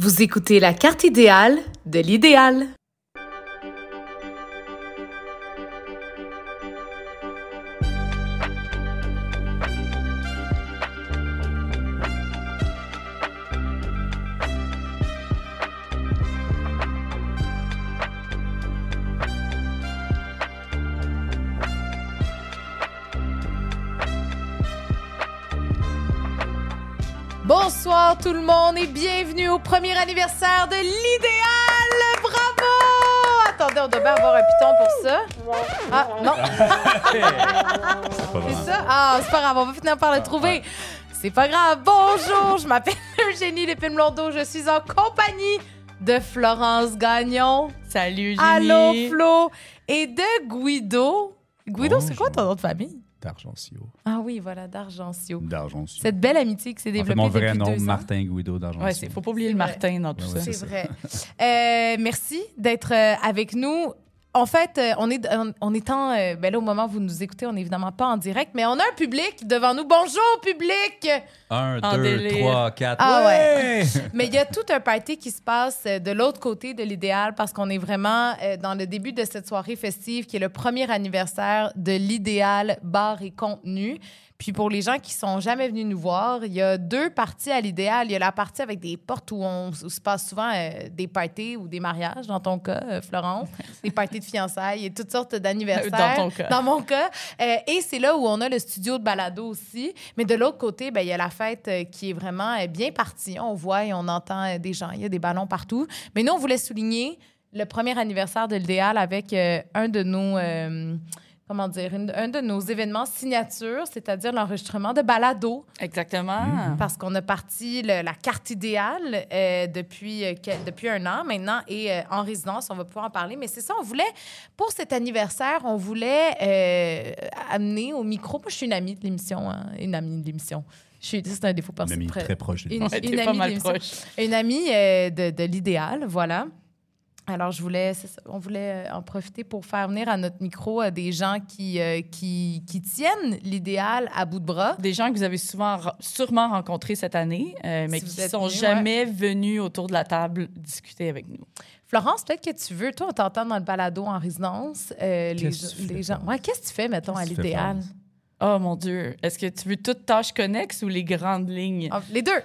Vous écoutez la carte idéale de l'idéal. Bienvenue au premier anniversaire de l'idéal. Bravo! Attendez, on devait avoir un piton pour ça. Ah non, c'est ça. Ah, c'est pas grave, on va finir par le trouver. C'est pas grave. Bonjour, je m'appelle Eugénie Lépine-Blondeau. Je suis en compagnie de Florence Gagnon. Salut, Julie. Allô, Flo. Et de Guido. Guido, c'est quoi ton nom de famille? D'Argencio. Ah oui, voilà, d'Argencio. D'Argencio. Cette belle amitié qui s'est En fait, développée mon vrai depuis nom, deux. Martin Guido d'Argencio. Ouais, c'est, faut pas oublier le vrai. Martin dans tout Ouais, ça. c'est vrai. Euh, merci d'être euh, avec nous. En fait, euh, on est on, on est en euh, ben là au moment où vous nous écoutez, on n'est évidemment pas en direct, mais on a un public devant nous. Bonjour public. Un, En deux, délire. trois, quatre. Ah ouais! Mais il y a tout un party qui se passe euh, de l'autre côté de l'idéal parce qu'on est vraiment euh, dans le début de cette soirée festive qui est le premier anniversaire de l'idéal bar et contenu. Puis pour les gens qui sont jamais venus nous voir, il y a deux parties à l'idéal. Il y a la partie avec des portes où on où se passe souvent euh, des parties ou des mariages, dans ton cas, euh, Florence, des parties de fiançailles et toutes sortes d'anniversaires. Dans ton cas. Dans mon cas. Euh, et c'est là où on a le studio de balado aussi. Mais de l'autre côté, ben, il y a la fête qui est vraiment bien partie. On voit et on entend des gens. Il y a des ballons partout. Mais nous, on voulait souligner le premier anniversaire de l'idéal avec un de nos. Comment dire, une- un de nos événements signature, c'est-à-dire l'enregistrement de balado, Exactement. Mhm. parce qu'on a parti le- la carte idéale euh, depuis, euh, que- depuis un an maintenant et euh, en résidence, on va pouvoir en parler. Mais c'est ça, on voulait, pour cet anniversaire, on voulait euh, amener au micro. Moi, je suis une amie de l'émission, hein, une amie de l'émission. Je suis, c'est un défaut Un parce ami très proche de Une-. Ouais, une amie pas mal d'émission. proche. une amie euh, de, de l'idéal, voilà. Alors, je voulais, on voulait euh, en profiter pour faire venir à notre micro euh, des gens qui, euh, qui, qui tiennent l'idéal à bout de bras. Des gens que vous avez souvent, re- sûrement rencontrés cette année, euh, mais Si qui êtes sont venus, jamais venus autour de la table discuter avec nous. Florence, peut-être que tu veux, toi, on t'entend dans le balado en résidence. euh, les, Qu'est-ce que tu les fais, gens. Ouais, qu'est-ce que tu fais, mettons, à l'idéal? Oh mon Dieu. Est-ce que tu veux toutes tâches connexes ou les grandes lignes? Ah, les deux.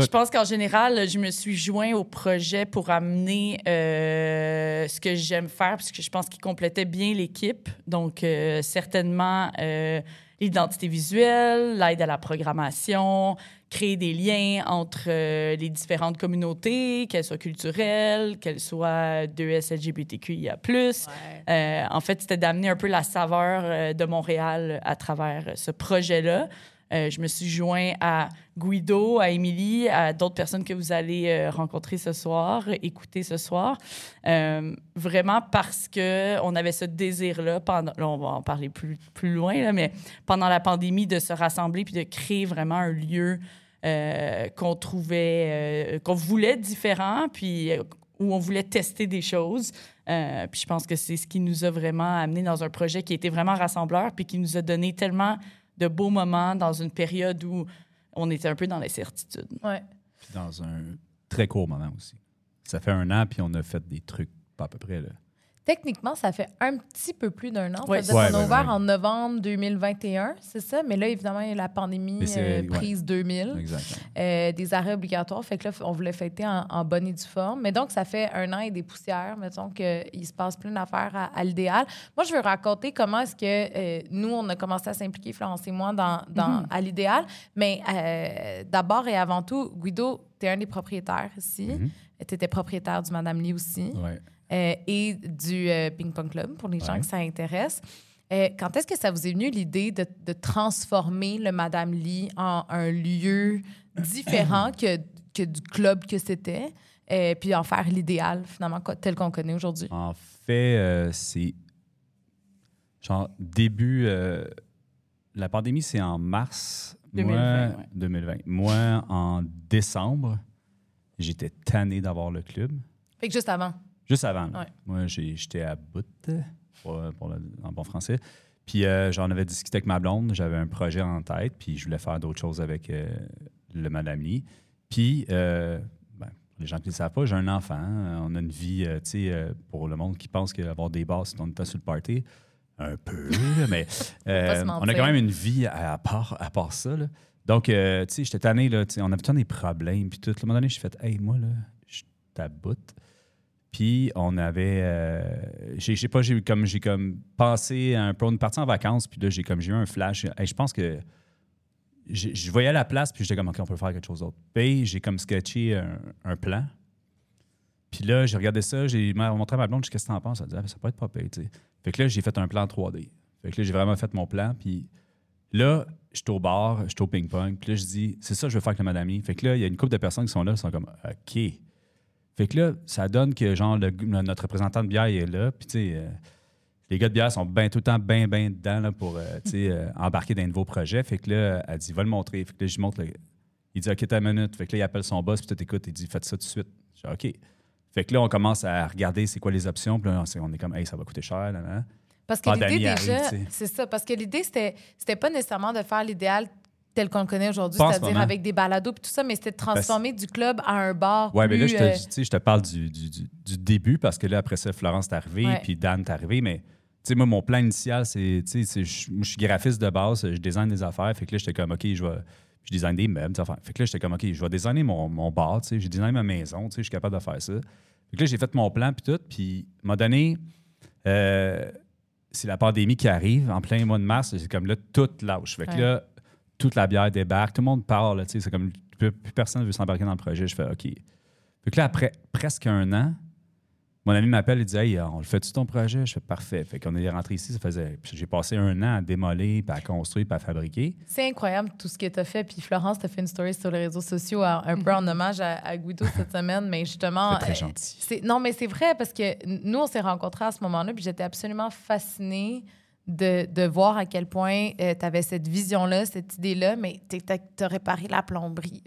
Je pense qu'en général, je me suis joint au projet pour amener euh, ce que j'aime faire, parce que je pense qu'il complétait bien l'équipe. Donc, euh, certainement, euh, l'identité visuelle, l'aide à la programmation, créer des liens entre les différentes communautés, qu'elles soient culturelles, qu'elles soient 2S LGBTQIA+. Euh, en fait, c'était d'amener un peu la saveur de Montréal à travers ce projet-là. Euh, je me suis joint à Guido, à Émilie, à d'autres personnes que vous allez euh, rencontrer ce soir, écouter ce soir, Euh, vraiment parce que on avait ce désir-là pendant, là, on va en parler plus, plus loin, là, mais pendant la pandémie, de se rassembler puis de créer vraiment un lieu qu'on trouvait, qu'on voulait différent, puis où on voulait tester des choses. Puis je pense que c'est ce qui nous a vraiment amené dans un projet qui était vraiment rassembleur, puis qui nous a donné tellement de beaux moments dans une période où on était un peu dans l'incertitude. Ouais. Puis dans un très court moment aussi. Ça fait un an, puis on a fait des trucs, pas à peu près. Là. Techniquement, ça fait un petit peu plus d'un an. Ouais. Ouais, qu'on a ouvert ouais. en novembre 2021, c'est ça? Mais là, évidemment, il y a la pandémie euh, prise 2000. Exactement. euh, des arrêts obligatoires. Fait que là, on voulait fêter en, en bonne et due forme. Mais donc, ça fait un an et des poussières. Mettons qu'il se passe plein d'affaires à, à l'idéal. Moi, je veux raconter comment est-ce que euh, nous, on a commencé à s'impliquer, Florence et moi, dans, dans- à l'idéal. Mais euh, d'abord et avant tout, Guido, tu es un des propriétaires ici. Mhm. Tu étais propriétaire du Madame Lee aussi. Euh, et du euh, Ping Pong Club pour les gens Ouais. que ça intéresse. Euh, quand est-ce que ça vous est venu l'idée de, de transformer le Madame Lee en un lieu différent que, que du club que c'était, puis en faire l'idéal finalement tel qu'on connaît aujourd'hui? En fait, c'est genre début. la pandémie, c'est en mars 2020, Moi, ouais. 2020. Moi, en décembre, j'étais tanné d'avoir le club. Fait que juste avant. Juste avant. là. Ouais. Moi, j'étais à bout, pour, pour le- en bon français. Puis euh, j'en avais discuté avec ma blonde. J'avais un projet en tête, puis je voulais faire d'autres choses avec euh, le Madame Lee. Puis, euh, ben, les gens qui ne le savent pas, j'ai un enfant. On a une vie, tu sais, pour le monde qui pense qu'avoir des bars, c'est on est sur le party. Un peu, mais on a quand même une vie à, à part, à part ça. là. Donc, euh, tu sais, j'étais tanné, là, on avait temps des problèmes. Puis tout, à un moment donné, j'ai fait, hey, moi, là, je taboute. Puis on avait, euh, j'ai j'ai pas, j'ai comme, j'ai comme pensé à un peu, on est parti en vacances, puis là, j'ai comme, j'ai eu un flash. Hey, je pense que je voyais la place, puis j'étais comme, OK, on peut faire quelque chose d'autre. Puis j'ai comme sketché un, plan. Puis là, j'ai regardé ça, j'ai montré à ma blonde, je dis, qu'est-ce que t'en penses? Elle dit, Ah, ça peut être pas sais. Fait que là, j'ai fait un plan 3D. Fait que là, j'ai vraiment fait mon plan, puis là, je suis au bar, je suis au ping-pong, puis là, je dis, c'est ça que je veux faire avec le madame. Fait que là, il y a une couple de personnes qui sont là, qui sont comme, OK. Fait que là, ça donne que, genre, le- notre représentant de bière il est là, puis tu sais, euh, les gars de bière sont bien tout le temps bien, bien dedans là, pour, euh, tu sais, euh, embarquer dans un nouveau projet. Fait que là, elle dit, va le montrer. Fait que là, je montre, le- il dit, OK, t'as une minute. Fait que là, il appelle son boss, puis tout écoute, il dit, faites ça tout de suite. Je dis, OK. Fait que là, on commence à regarder c'est quoi les options, puis là, on, est comme, hey, ça va coûter cher, là, là. Parce que l'idée, déjà, c'est ça. Parce que l'idée, c'était, c'était pas nécessairement de faire l'idéal tel qu'on le connaît aujourd'hui, c'est-à-dire avec des balados et tout ça, mais c'était de transformer du club à un bar. Ouais, mais là, je te, euh, tu sais, je te parle du, du- début parce que là, après ça, Florence est arrivée, Ouais. puis Dan est arrivé. Mais, tu sais, moi, mon plan initial, c'est, tu sais, c'est- je moi, je suis graphiste de base, je design des affaires. Fait que là, j'étais comme, OK, je vais. Je design des meubles, des affaires. Fait que là, j'étais comme, OK, je vais designer mon, mon bar, tu sais, j'ai designé ma maison, tu sais, je suis capable de faire ça. Fait que là, j'ai fait mon plan, puis tout. Puis, à un moment donné, euh, c'est la pandémie qui arrive en plein mois de mars. C'est comme là, tout lâche. Fait que Ouais. là, toute la bière débarque, tout le monde parle, là, tu sais, c'est comme plus, plus personne ne veut s'embarquer dans le projet. Je fais OK. Fait que là, après presque un an, mon ami m'appelle et dit Hey, on le fait-tu ton projet? Je fais parfait. Fait qu'on est rentré ici, ça faisait. J'ai passé un an à démolir, puis à construire, puis à fabriquer. C'est incroyable tout ce que tu as fait. Puis Florence, tu as fait une story sur les réseaux sociaux un peu en hommage à, à Guido cette semaine, mais justement. C'est très euh, gentil. c'est- non, mais c'est vrai parce que nous, on s'est rencontrés à ce moment-là, puis j'étais absolument fascinée de, de voir à quel point tu avais cette vision-là, cette idée-là, mais tu as réparé la plomberie.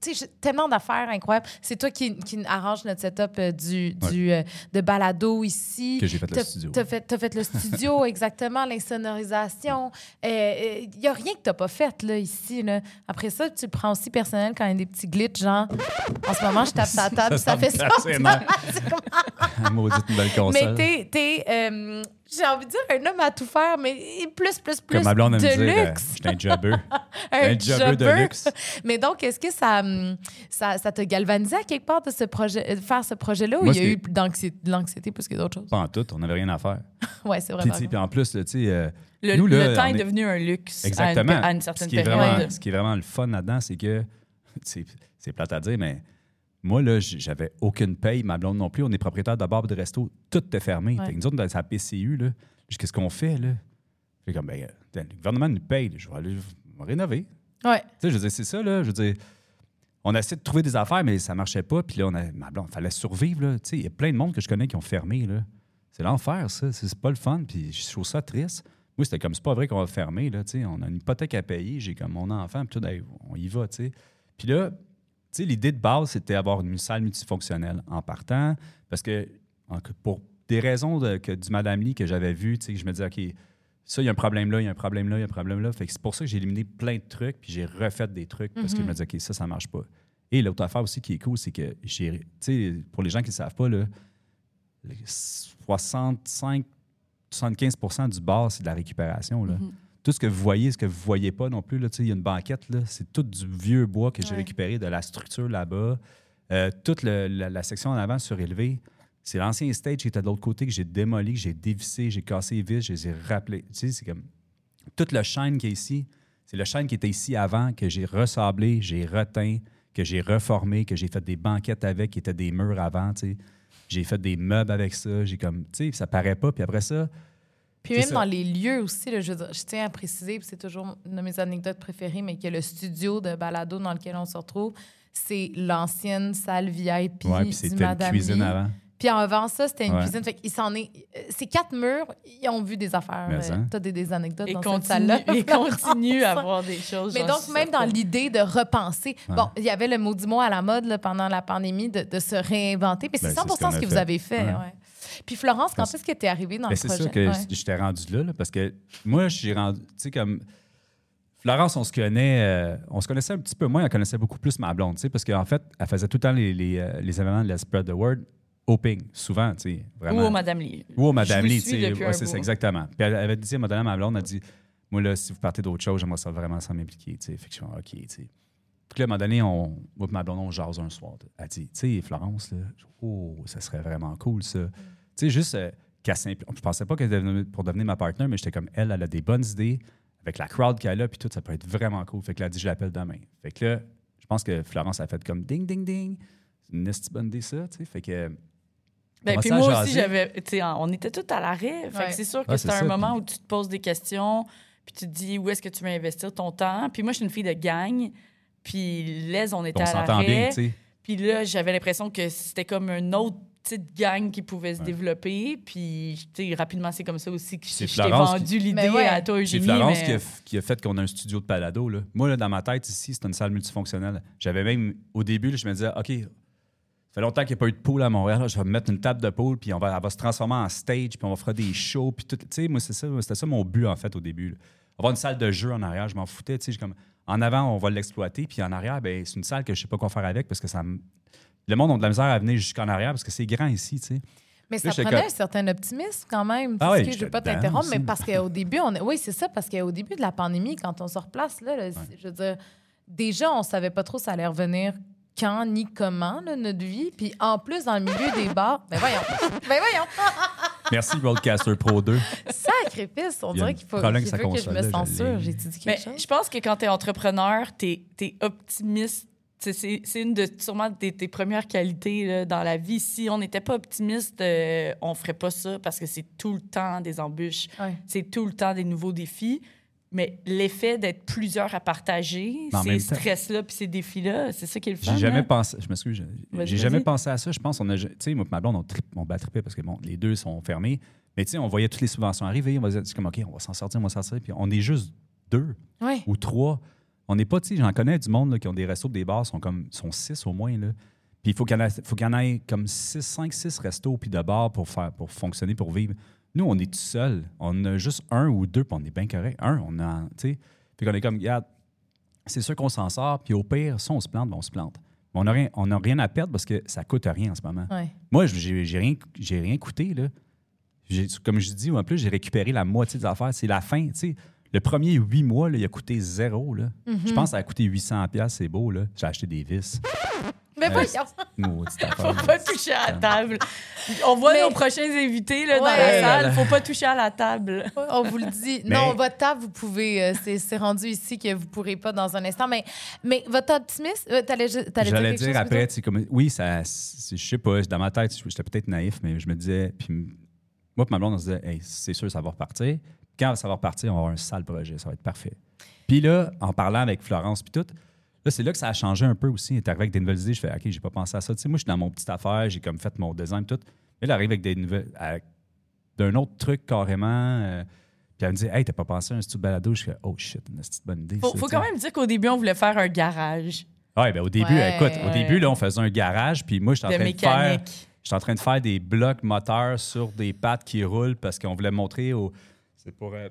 Tu sais, tellement d'affaires incroyables. C'est toi qui, qui arrange notre setup euh, du, Ouais. du, euh, de balado ici. Que j'ai fait le T'as- studio. Fait, t'as fait le studio, exactement, l'insonorisation. Il n'y a rien que t'as pas fait là, ici. Là. Après ça, tu le prends aussi personnel quand il y a des petits glitches, genre en ce moment, je tape sa table, ça, Ça fait ça. Maudite nouvelle Mais console. t'es, t'es, euh, j'ai envie de dire un homme à tout faire, mais plus, plus, plus Comme ma blonde aime de dire, euh, luxe. j'étais un jobber. un, un jobber de luxe. Mais donc, est-ce que ça, hum, ça, ça t'a galvanisé à quelque part de ce projet, de faire ce projet-là ou il y a eu de l'anxiété plus que d'autres choses? Pas en tout, on n'avait rien à faire. Ouais, c'est Puis, vraiment. tu sais, puis en plus, là, tu sais, euh, Le, Nous, là, le temps est est- devenu un luxe à une- Exactement. à une, ce, certaine qui est période. vraiment, ce qui est vraiment le fun là-dedans, c'est que c'est c'est plate à dire, mais moi, là, j'avais aucune paye, ma blonde non plus. On est propriétaire de bar de resto. Tout était fermé. Ouais. Fait que nous autres, dans sa PCU, là, qu'est-ce qu'on fait, là? Fait comme, ben, euh, le gouvernement nous paye. là. Je vais aller je vais rénover. Ouais. Tu sais, je veux dire, c'est ça, là. Je veux dire, on a essayé de trouver des affaires, mais ça marchait pas. Puis là, on a, ma blonde, fallait survivre, là. Tu sais, il y a plein de monde que je connais qui ont fermé, là. C'est l'enfer, ça. C'est pas le fun. Puis je trouve ça triste. Moi, c'était comme, c'est pas vrai qu'on va fermer, là. Tu sais, on a une hypothèque à payer. J'ai comme mon enfant, puis tout, on y va, tu sais. Puis là, sais, l'idée de base, c'était d'avoir une salle multifonctionnelle en partant. Parce que, pour des raisons de- que, du Madame Lee que j'avais vu, tu sais, je me disais, OK, ça, il y a un problème là, il y a un problème là, il y a un problème là. Fait que c'est pour ça que j'ai éliminé plein de trucs, puis j'ai refait des trucs parce que je me disais, OK, ça, ça marche pas. Et l'autre affaire aussi qui est cool, c'est que j'ai, tu sais, pour les gens qui ne savent pas, là, le 65, 75% du bar, c'est de la récupération. Là. Tout ce que vous voyez, ce que vous voyez pas non plus, il y a une banquette, là, c'est tout du vieux bois que j'ai Ouais. récupéré de la structure là-bas. Euh, toute le- la, la section en avant surélevée, c'est l'ancien stage qui était de l'autre côté que j'ai démoli, que j'ai dévissé, j'ai cassé les vis, je les ai rappelés. Tu sais, c'est comme tout le chêne qui est ici, c'est le chêne qui était ici avant, que j'ai ressablé, j'ai reteint, que j'ai reformé, que j'ai fait des banquettes avec, qui étaient des murs avant, tu sais. J'ai fait des meubles avec ça, j'ai comme, tu sais, ça paraît pas. Puis après ça, Puis même ça. dans les lieux aussi, là, je, veux dire, je tiens à préciser, c'est toujours une de mes anecdotes préférées, mais que le studio de balado dans lequel on se retrouve, c'est l'ancienne salle VIP ouais, puis du c'était une cuisine Lee. avant. Puis en avant ça, c'était une Ouais. cuisine. Fait qu'il s'en est... Ces quatre murs, ils ont vu des affaires. Euh, hein? T'as des, des anecdotes Et dans continue, cette salle-là. et continue à voir des choses. Mais donc, même dans l'idée de repenser, Ouais. bon, il y avait le maudit mot à la mode là, pendant la pandémie de, de se réinventer. Mais c'est Ben, 100 c'est ce ce, que vous avez fait. Ouais. Puis Florence, quand est-ce que tu es arrivée dans Mais le c'est projet? ça que Ouais. j'étais rendu là, là, parce que moi, j'ai rendu, tu sais, comme Florence, on se connaît, euh, on se connaissait un petit peu moins, elle connaissait beaucoup plus ma blonde, tu sais, parce qu'en fait, elle faisait tout le temps les, les, euh, les événements de la Spread the Word au ping, souvent, tu sais, vraiment. Ou au Madame Lee. Ou au Madame Je Lee, suis tu sais. ouais, c'est ça, exactement. Puis elle avait dit à Madame, ma blonde, elle a dit Moi, là, si vous partez d'autre chose, j'aimerais ça vraiment sans m'impliquer, tu sais. Fait que je suis OK, tu sais. Puis là, à un moment donné, on, moi et ma blonde, on jase un soir. Elle dit Tu sais, Florence, là, oh, ça serait vraiment cool, ça. Tu sais, juste euh, qu'elle s'implique. Je pensais pas qu'elle devenait pour devenir ma partenaire, mais j'étais comme elle, elle a des bonnes idées. Avec la crowd qu'elle a, puis tout, ça peut être vraiment cool. Fait que là, elle dit Je l'appelle demain. Fait que là, je pense que Florence a fait comme ding, ding, ding. C'est une bonne idée, ça, tu sais. Fait que. Ben, puis moi aussi, j'avais. tu sais, On était tous à l'arrêt. Fait Ouais. que c'est sûr que Ouais, c'est un ça, moment puis- où tu te poses des questions, puis tu te dis où est-ce que tu veux investir ton temps? Puis moi, je suis une fille de gang. Puis les, on était On à s'entend bien, l'arrêt. tu sais. Puis là, j'avais l'impression que c'était comme une autre petite gang qui pouvait se Ouais. développer. Puis, tu sais, rapidement, c'est comme ça aussi que je, t'ai vendu l'idée ouais. à toi, C'est. Florence mais- qui, a, qui a fait qu'on a un studio de palado. Là. Moi, là, dans ma tête, ici, c'est une salle multifonctionnelle. J'avais même, au début, là, je me disais, OK, ça fait longtemps qu'il n'y a pas eu de pool à Montréal. là, je vais me mettre une table de pool, puis on va, elle va se transformer en stage, puis on va faire des shows. Puis tout. Tu sais, moi, c'est ça, c'était ça mon but, en fait, au début. là. Avoir une salle de jeu en arrière, je m'en foutais. Tu sais, j'ai comme, en avant, on va l'exploiter, puis en arrière, ben, c'est une salle que je sais pas quoi faire avec parce que ça me- Le monde a de la misère à venir jusqu'en arrière parce que c'est grand ici, tu sais. Mais ça prenait un certain optimisme quand même. Ah Parce oui, que je veux j'étais pas t'interrompre, mais parce qu'au début, on... oui, c'est ça, parce qu'au début de la pandémie, quand on se replace, là, je veux dire, déjà, on savait pas trop ça allait revenir quand ni comment, là, notre vie. Puis en plus, dans le milieu des bars, ben voyons, ben voyons, Merci, Broadcaster Pro 2. sacrifice, on Il dirait qu'il faut, veut sa que je me censure. J'ai dit Mais quelque chose? je pense que quand tu es entrepreneur, tu es, optimiste. C'est une de sûrement de tes premières qualités là, dans la vie. Si on n'était pas optimiste, euh, on ferait pas ça parce que c'est tout le temps des embûches, Ouais. c'est tout le temps des nouveaux défis. Mais l'effet d'être plusieurs à partager, ces stress-là puis ces défis-là, c'est ça qui est le fun. J'ai jamais hein? pensé, je m'excuse, j'ai- jamais pensé à ça. Je pense, on a, tu sais, moi et ma blonde, on, trip, on bat trippé parce que bon, les deux sont fermés. Mais tu sais, on voyait toutes les subventions arriver. On va se dire, comme, OK, on va s'en sortir, on va s'en sortir. Puis on est juste deux Ouais. ou trois. On n'est pas, tu sais, j'en connais du monde là, qui ont des restos, des bars, sont comme, sont six au moins. Là. Puis il faut qu'il y, en ait- faut qu'il y en ait comme six, cinq, six restos puis de bars pour, faire, pour fonctionner, pour vivre. Nous, on est tout seul. On a juste un ou deux, puis on est bien correct. Un, on a, tu sais. Puis qu'on est comme, regarde, c'est sûr qu'on s'en sort. Puis au pire, si on se plante, ben, on se plante. Mais on n'a rien, on a rien à perdre parce que ça coûte rien en ce moment. Ouais. Moi, j'ai rien, rien coûté. Là. Comme je dis, en plus, j'ai récupéré la moitié des affaires. C'est la fin. tu sais. Le premier huit mois, là, il a coûté zéro. Là. Je pense que ça a coûté 800 pièces c'est beau. là. J'ai acheté des vis. Mais Euh, voyons. Maudite Faut pas toucher à la table. On voit Mais- nos prochains invités là, dans la salle. là. Faut pas toucher à la table. On vous le dit. Mais- Non, votre table, vous pouvez. euh, c'est c'est rendu ici que vous pourrez pas dans un instant. Mais, mais votre optimisme, euh, t'allais J'allais dire chose, après, comme, oui, ça, je sais pas, dans ma tête, j'étais peut-être naïf, mais je me disais, puis moi et ma blonde, on se disait, hey, c'est sûr, ça va repartir. Quand ça va repartir, on va avoir un sale projet, ça va être parfait. Puis là, en parlant avec Florence, puis tout, là, c'est là que ça a changé un peu aussi. Est arrivé avec des nouvelles idées, je fais, OK, j'ai pas pensé à ça. Tu sais, moi, je suis dans mon petite affaire, j'ai comme fait mon design, tout. Elle arrive avec des nouvelles, d'un autre truc carrément. euh, puis elle me dit, hey, t'as pas pensé à un studio de balado? Je fais, oh shit, une petite bonne idée. Faut, ça, faut quand même dire qu'au début, on voulait faire un garage Ouais, ben au début, Ouais. écoute, au début, là, on faisait un garage, puis moi, j'étais en train de faire. J'étais en train de faire des blocs moteurs sur des pattes qui roulent parce qu'on voulait montrer au. C'est pour. euh,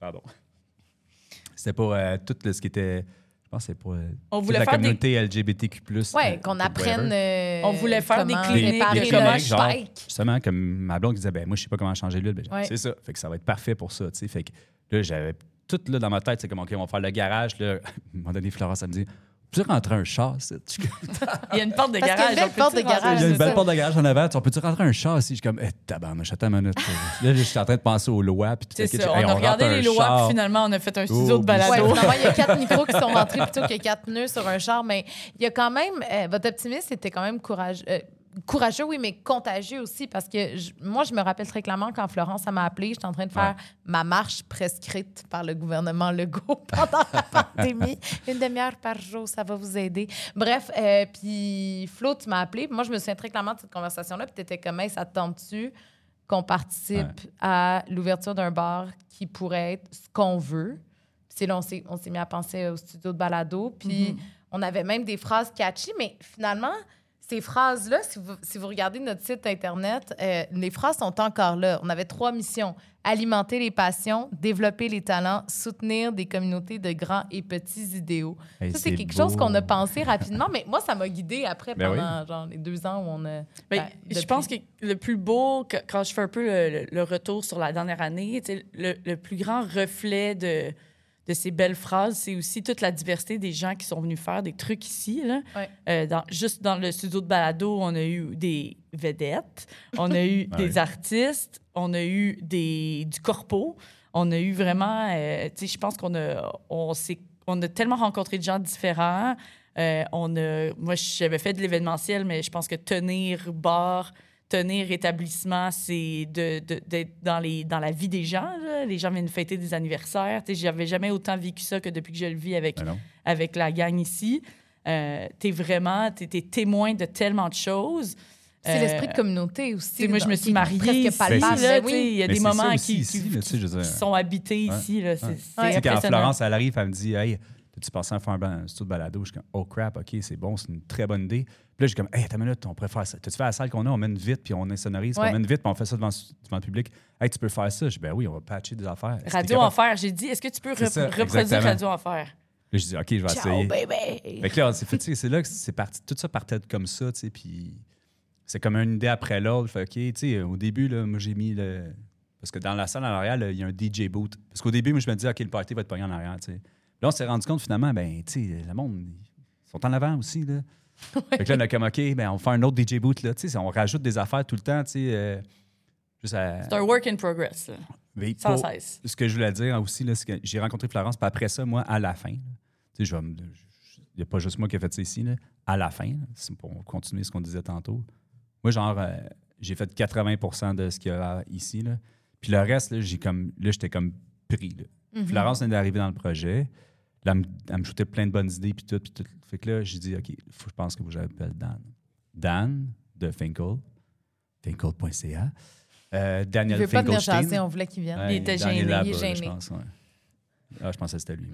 Pardon. C'était pour euh, tout le- ce qui était. Je pense que c'est pour euh, On toute voulait la faire des communauté LGBTQ. Ouais, euh, qu'on whatever. apprenne. euh, On voulait faire des comment cliniques réparer le genre. Justement, comme ma blonde qui disait, ben moi, je sais pas comment changer l'huile. Ben, j'ai dit, Ouais. C'est ça. Fait que ça va être parfait pour ça. tu sais. Fait que là, j'avais tout là dans ma tête, c'est comme, OK, on va faire le garage. Là. À un moment donné, Florence, elle me dit, peux-tu rentrer un char, comme, Il y a une porte de Parce qu'il y a garage. une belle on porte de garage. Il y a une belle porte de garage en avant. On peut-tu rentrer un char ici? Je suis comme, eh, tabarnouche, attends une minute. là, je suis en train de penser aux lois. Puis tout ça. Hey, On a rentre regardé les lois, char. puis finalement, on a fait un studio Oh, de balado. Ouais, finalement, il y a quatre micros qui sont rentrés plutôt que quatre pneus sur un char. Mais il y a quand même. euh, votre optimisme était quand même courageux. euh, courageux, oui, mais contagieux aussi. Parce que je- moi, je me rappelle très clairement quand Florence m'a appelé, j'étais en train de faire ma marche prescrite par le gouvernement Legault pendant la pandémie. Une demi-heure par jour, ça va vous aider. Bref, euh, puis Flo, tu m'as appelé. Moi, je me souviens très clairement de cette conversation-là. Puis tu étais comme, Hey, ça te tente-tu qu'on participe à l'ouverture d'un bar qui pourrait être ce qu'on veut? Puis là, on s'est, on s'est mis à penser au studio de balado. Puis Mhm. on avait même des phrases catchy, mais finalement, ces phrases-là, si vous, si vous regardez notre site Internet, euh, les phrases sont encore là. On avait trois missions. Alimenter les passions, développer les talents, soutenir des communautés de grands et petits idéaux. Hey, ça, c'est quelque beau. chose qu'on a pensé rapidement, mais moi, ça m'a guidé après Ben pendant genre, les deux ans où on a... Ben, Ben, je pense que le plus beau, quand je fais un peu le, retour sur la dernière année, tu sais, le, le plus grand reflet de, de ces belles phrases, c'est aussi toute la diversité des gens qui sont venus faire des trucs ici. Là. Ouais. Euh, dans, juste dans le studio de balado, on a eu des vedettes, on a eu des Ouais. artistes, on a eu des, du corpo, on a eu vraiment, euh, tu sais, je pense qu'on a, on, s'est- on a tellement rencontré de gens différents. Euh, on a, moi, j'avais fait de l'événementiel, mais je pense que tenir bar, tenir établissement, c'est de, de- d'être dans, les, dans la vie des gens. là. Les gens viennent fêter des anniversaires. Tu sais, J'avais jamais autant vécu ça que depuis que je le vis avec, avec la gang ici. Euh, t'es vraiment, t'es, t'es témoin de tellement de choses. C'est Euh, l'esprit de communauté aussi. moi, je me suis mariée Presque ici, là, Ben oui. il y a Mais des moments qui, qui- là, je sont habités Ouais. ici. Là, c'est, Ouais. c'est Tu sais, quand. Florence, elle arrive, elle me dit Hey, tu pensé à faire un, studio de balado? Je suis comme Oh crap, OK, c'est bon, c'est une très bonne idée. Puis là, j'ai comme Hey, attends une minute, on faire ça. Tu fait la salle qu'on a, on mène vite, puis on insonorise, puis Ouais. on mène vite, puis on fait ça devant, devant le public. Hey, tu peux faire ça? Je dis Ben oui, on va patcher des affaires. Radio? Enfer, j'ai dit, est-ce que tu peux C'est rep- ça, reproduire exactement. Radio Enfer? Là, je dis OK, je vais Ciao, essayer. baby! Fait que là, c'est là que c'est parti. Tout ça partait comme ça, tu sais, puis c'est comme une idée après l'autre. Fait OK, tu sais, au début, là, moi, j'ai mis le. Parce que dans la salle en arrière, il y a un DJ boot. Parce qu'au début, moi, je me disais, OK, le party va être pogné en arrière, tu sais. Là, on s'est rendu compte, finalement, ben, tu sais, le monde, ils sont en avant aussi, là. Fait que là, on a comme, OK, ben, on fait un autre DJ boot, là, on rajoute des affaires tout le temps, euh, à- C'est un work in progress, là, Mais sans pour- cesse. ce que je voulais dire aussi, c'est que j'ai rencontré Florence, puis après ça, moi, à la fin, je vais il n'y a pas juste moi qui ai fait ça ici, là, à la fin, c'est pour continuer ce qu'on disait tantôt. Moi, genre, euh, j'ai fait 80% de ce qu'il y a ici, là. Puis le reste, là, j'ai comme, là, j'étais comme pris, là. Mhm. Florence vient d'arriver dans le projet. Là, elle me, elle me shootait plein de bonnes idées, puis tout, puis tout. Fait que là, j'ai dit, OK, faut, je pense que j'appelle Dan. Dan de Finkel, finkel.ca. Euh, Il Daniel veut pas venir Finkelstein. chasser, on voulait qu'il vienne. Ouais, Il était gêné, il est gêné. Je pense, ouais. Ah, je pensais que c'était lui.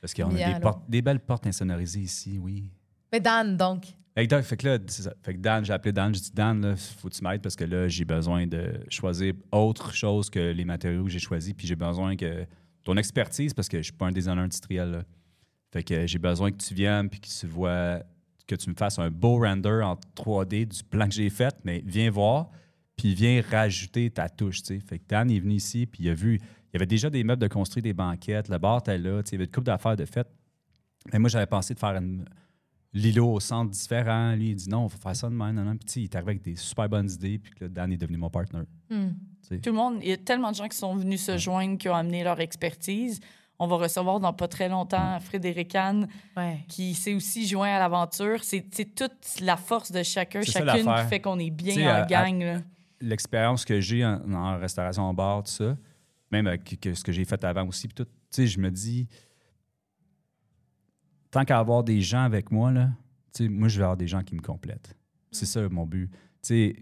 Parce qu'on a des, portes- des belles portes insonorisées ici, oui. Mais Dan, donc. Fait que, là. Fait que Dan, j'ai appelé Dan, j'ai dit Dan, là, faut que tu m'aides parce que là, j'ai besoin de choisir autre chose que les matériaux que j'ai choisis, puis j'ai besoin que ton expertise, parce que je suis pas un designer industriel. là. Fait que j'ai besoin que tu viennes puis que tu vois, que tu me fasses un beau render en 3D du plan que j'ai fait, mais viens voir, puis viens rajouter ta touche. Fait que Dan est venu ici, puis il a vu, il y avait déjà des meubles de construire des banquettes, le bar était là, il y avait une couple d'affaires de fait. Mais moi, j'avais pensé de faire une, l'îlot au centre différent. Lui, il dit non, il faut faire ça de même. non, non. Puis, tu sais, il est arrivé avec des super bonnes idées. Puis, que là, Dan est devenu mon partner. Hmm. Tout le monde, il y a tellement de gens qui sont venus se joindre, qui ont amené leur expertise. On va recevoir dans pas très longtemps Frédéric Anne, Ouais. qui s'est aussi joint à l'aventure. C'est toute la force de chacun, ça, chacune qui fait qu'on est bien en à- gang. là. L'expérience que j'ai en, en restauration en bar, tout ça, même avec que ce que j'ai fait avant aussi, puis tout, tu sais, je me dis, tant qu'à avoir des gens avec moi, là, moi, je vais avoir des gens qui me complètent. C'est ça mon but.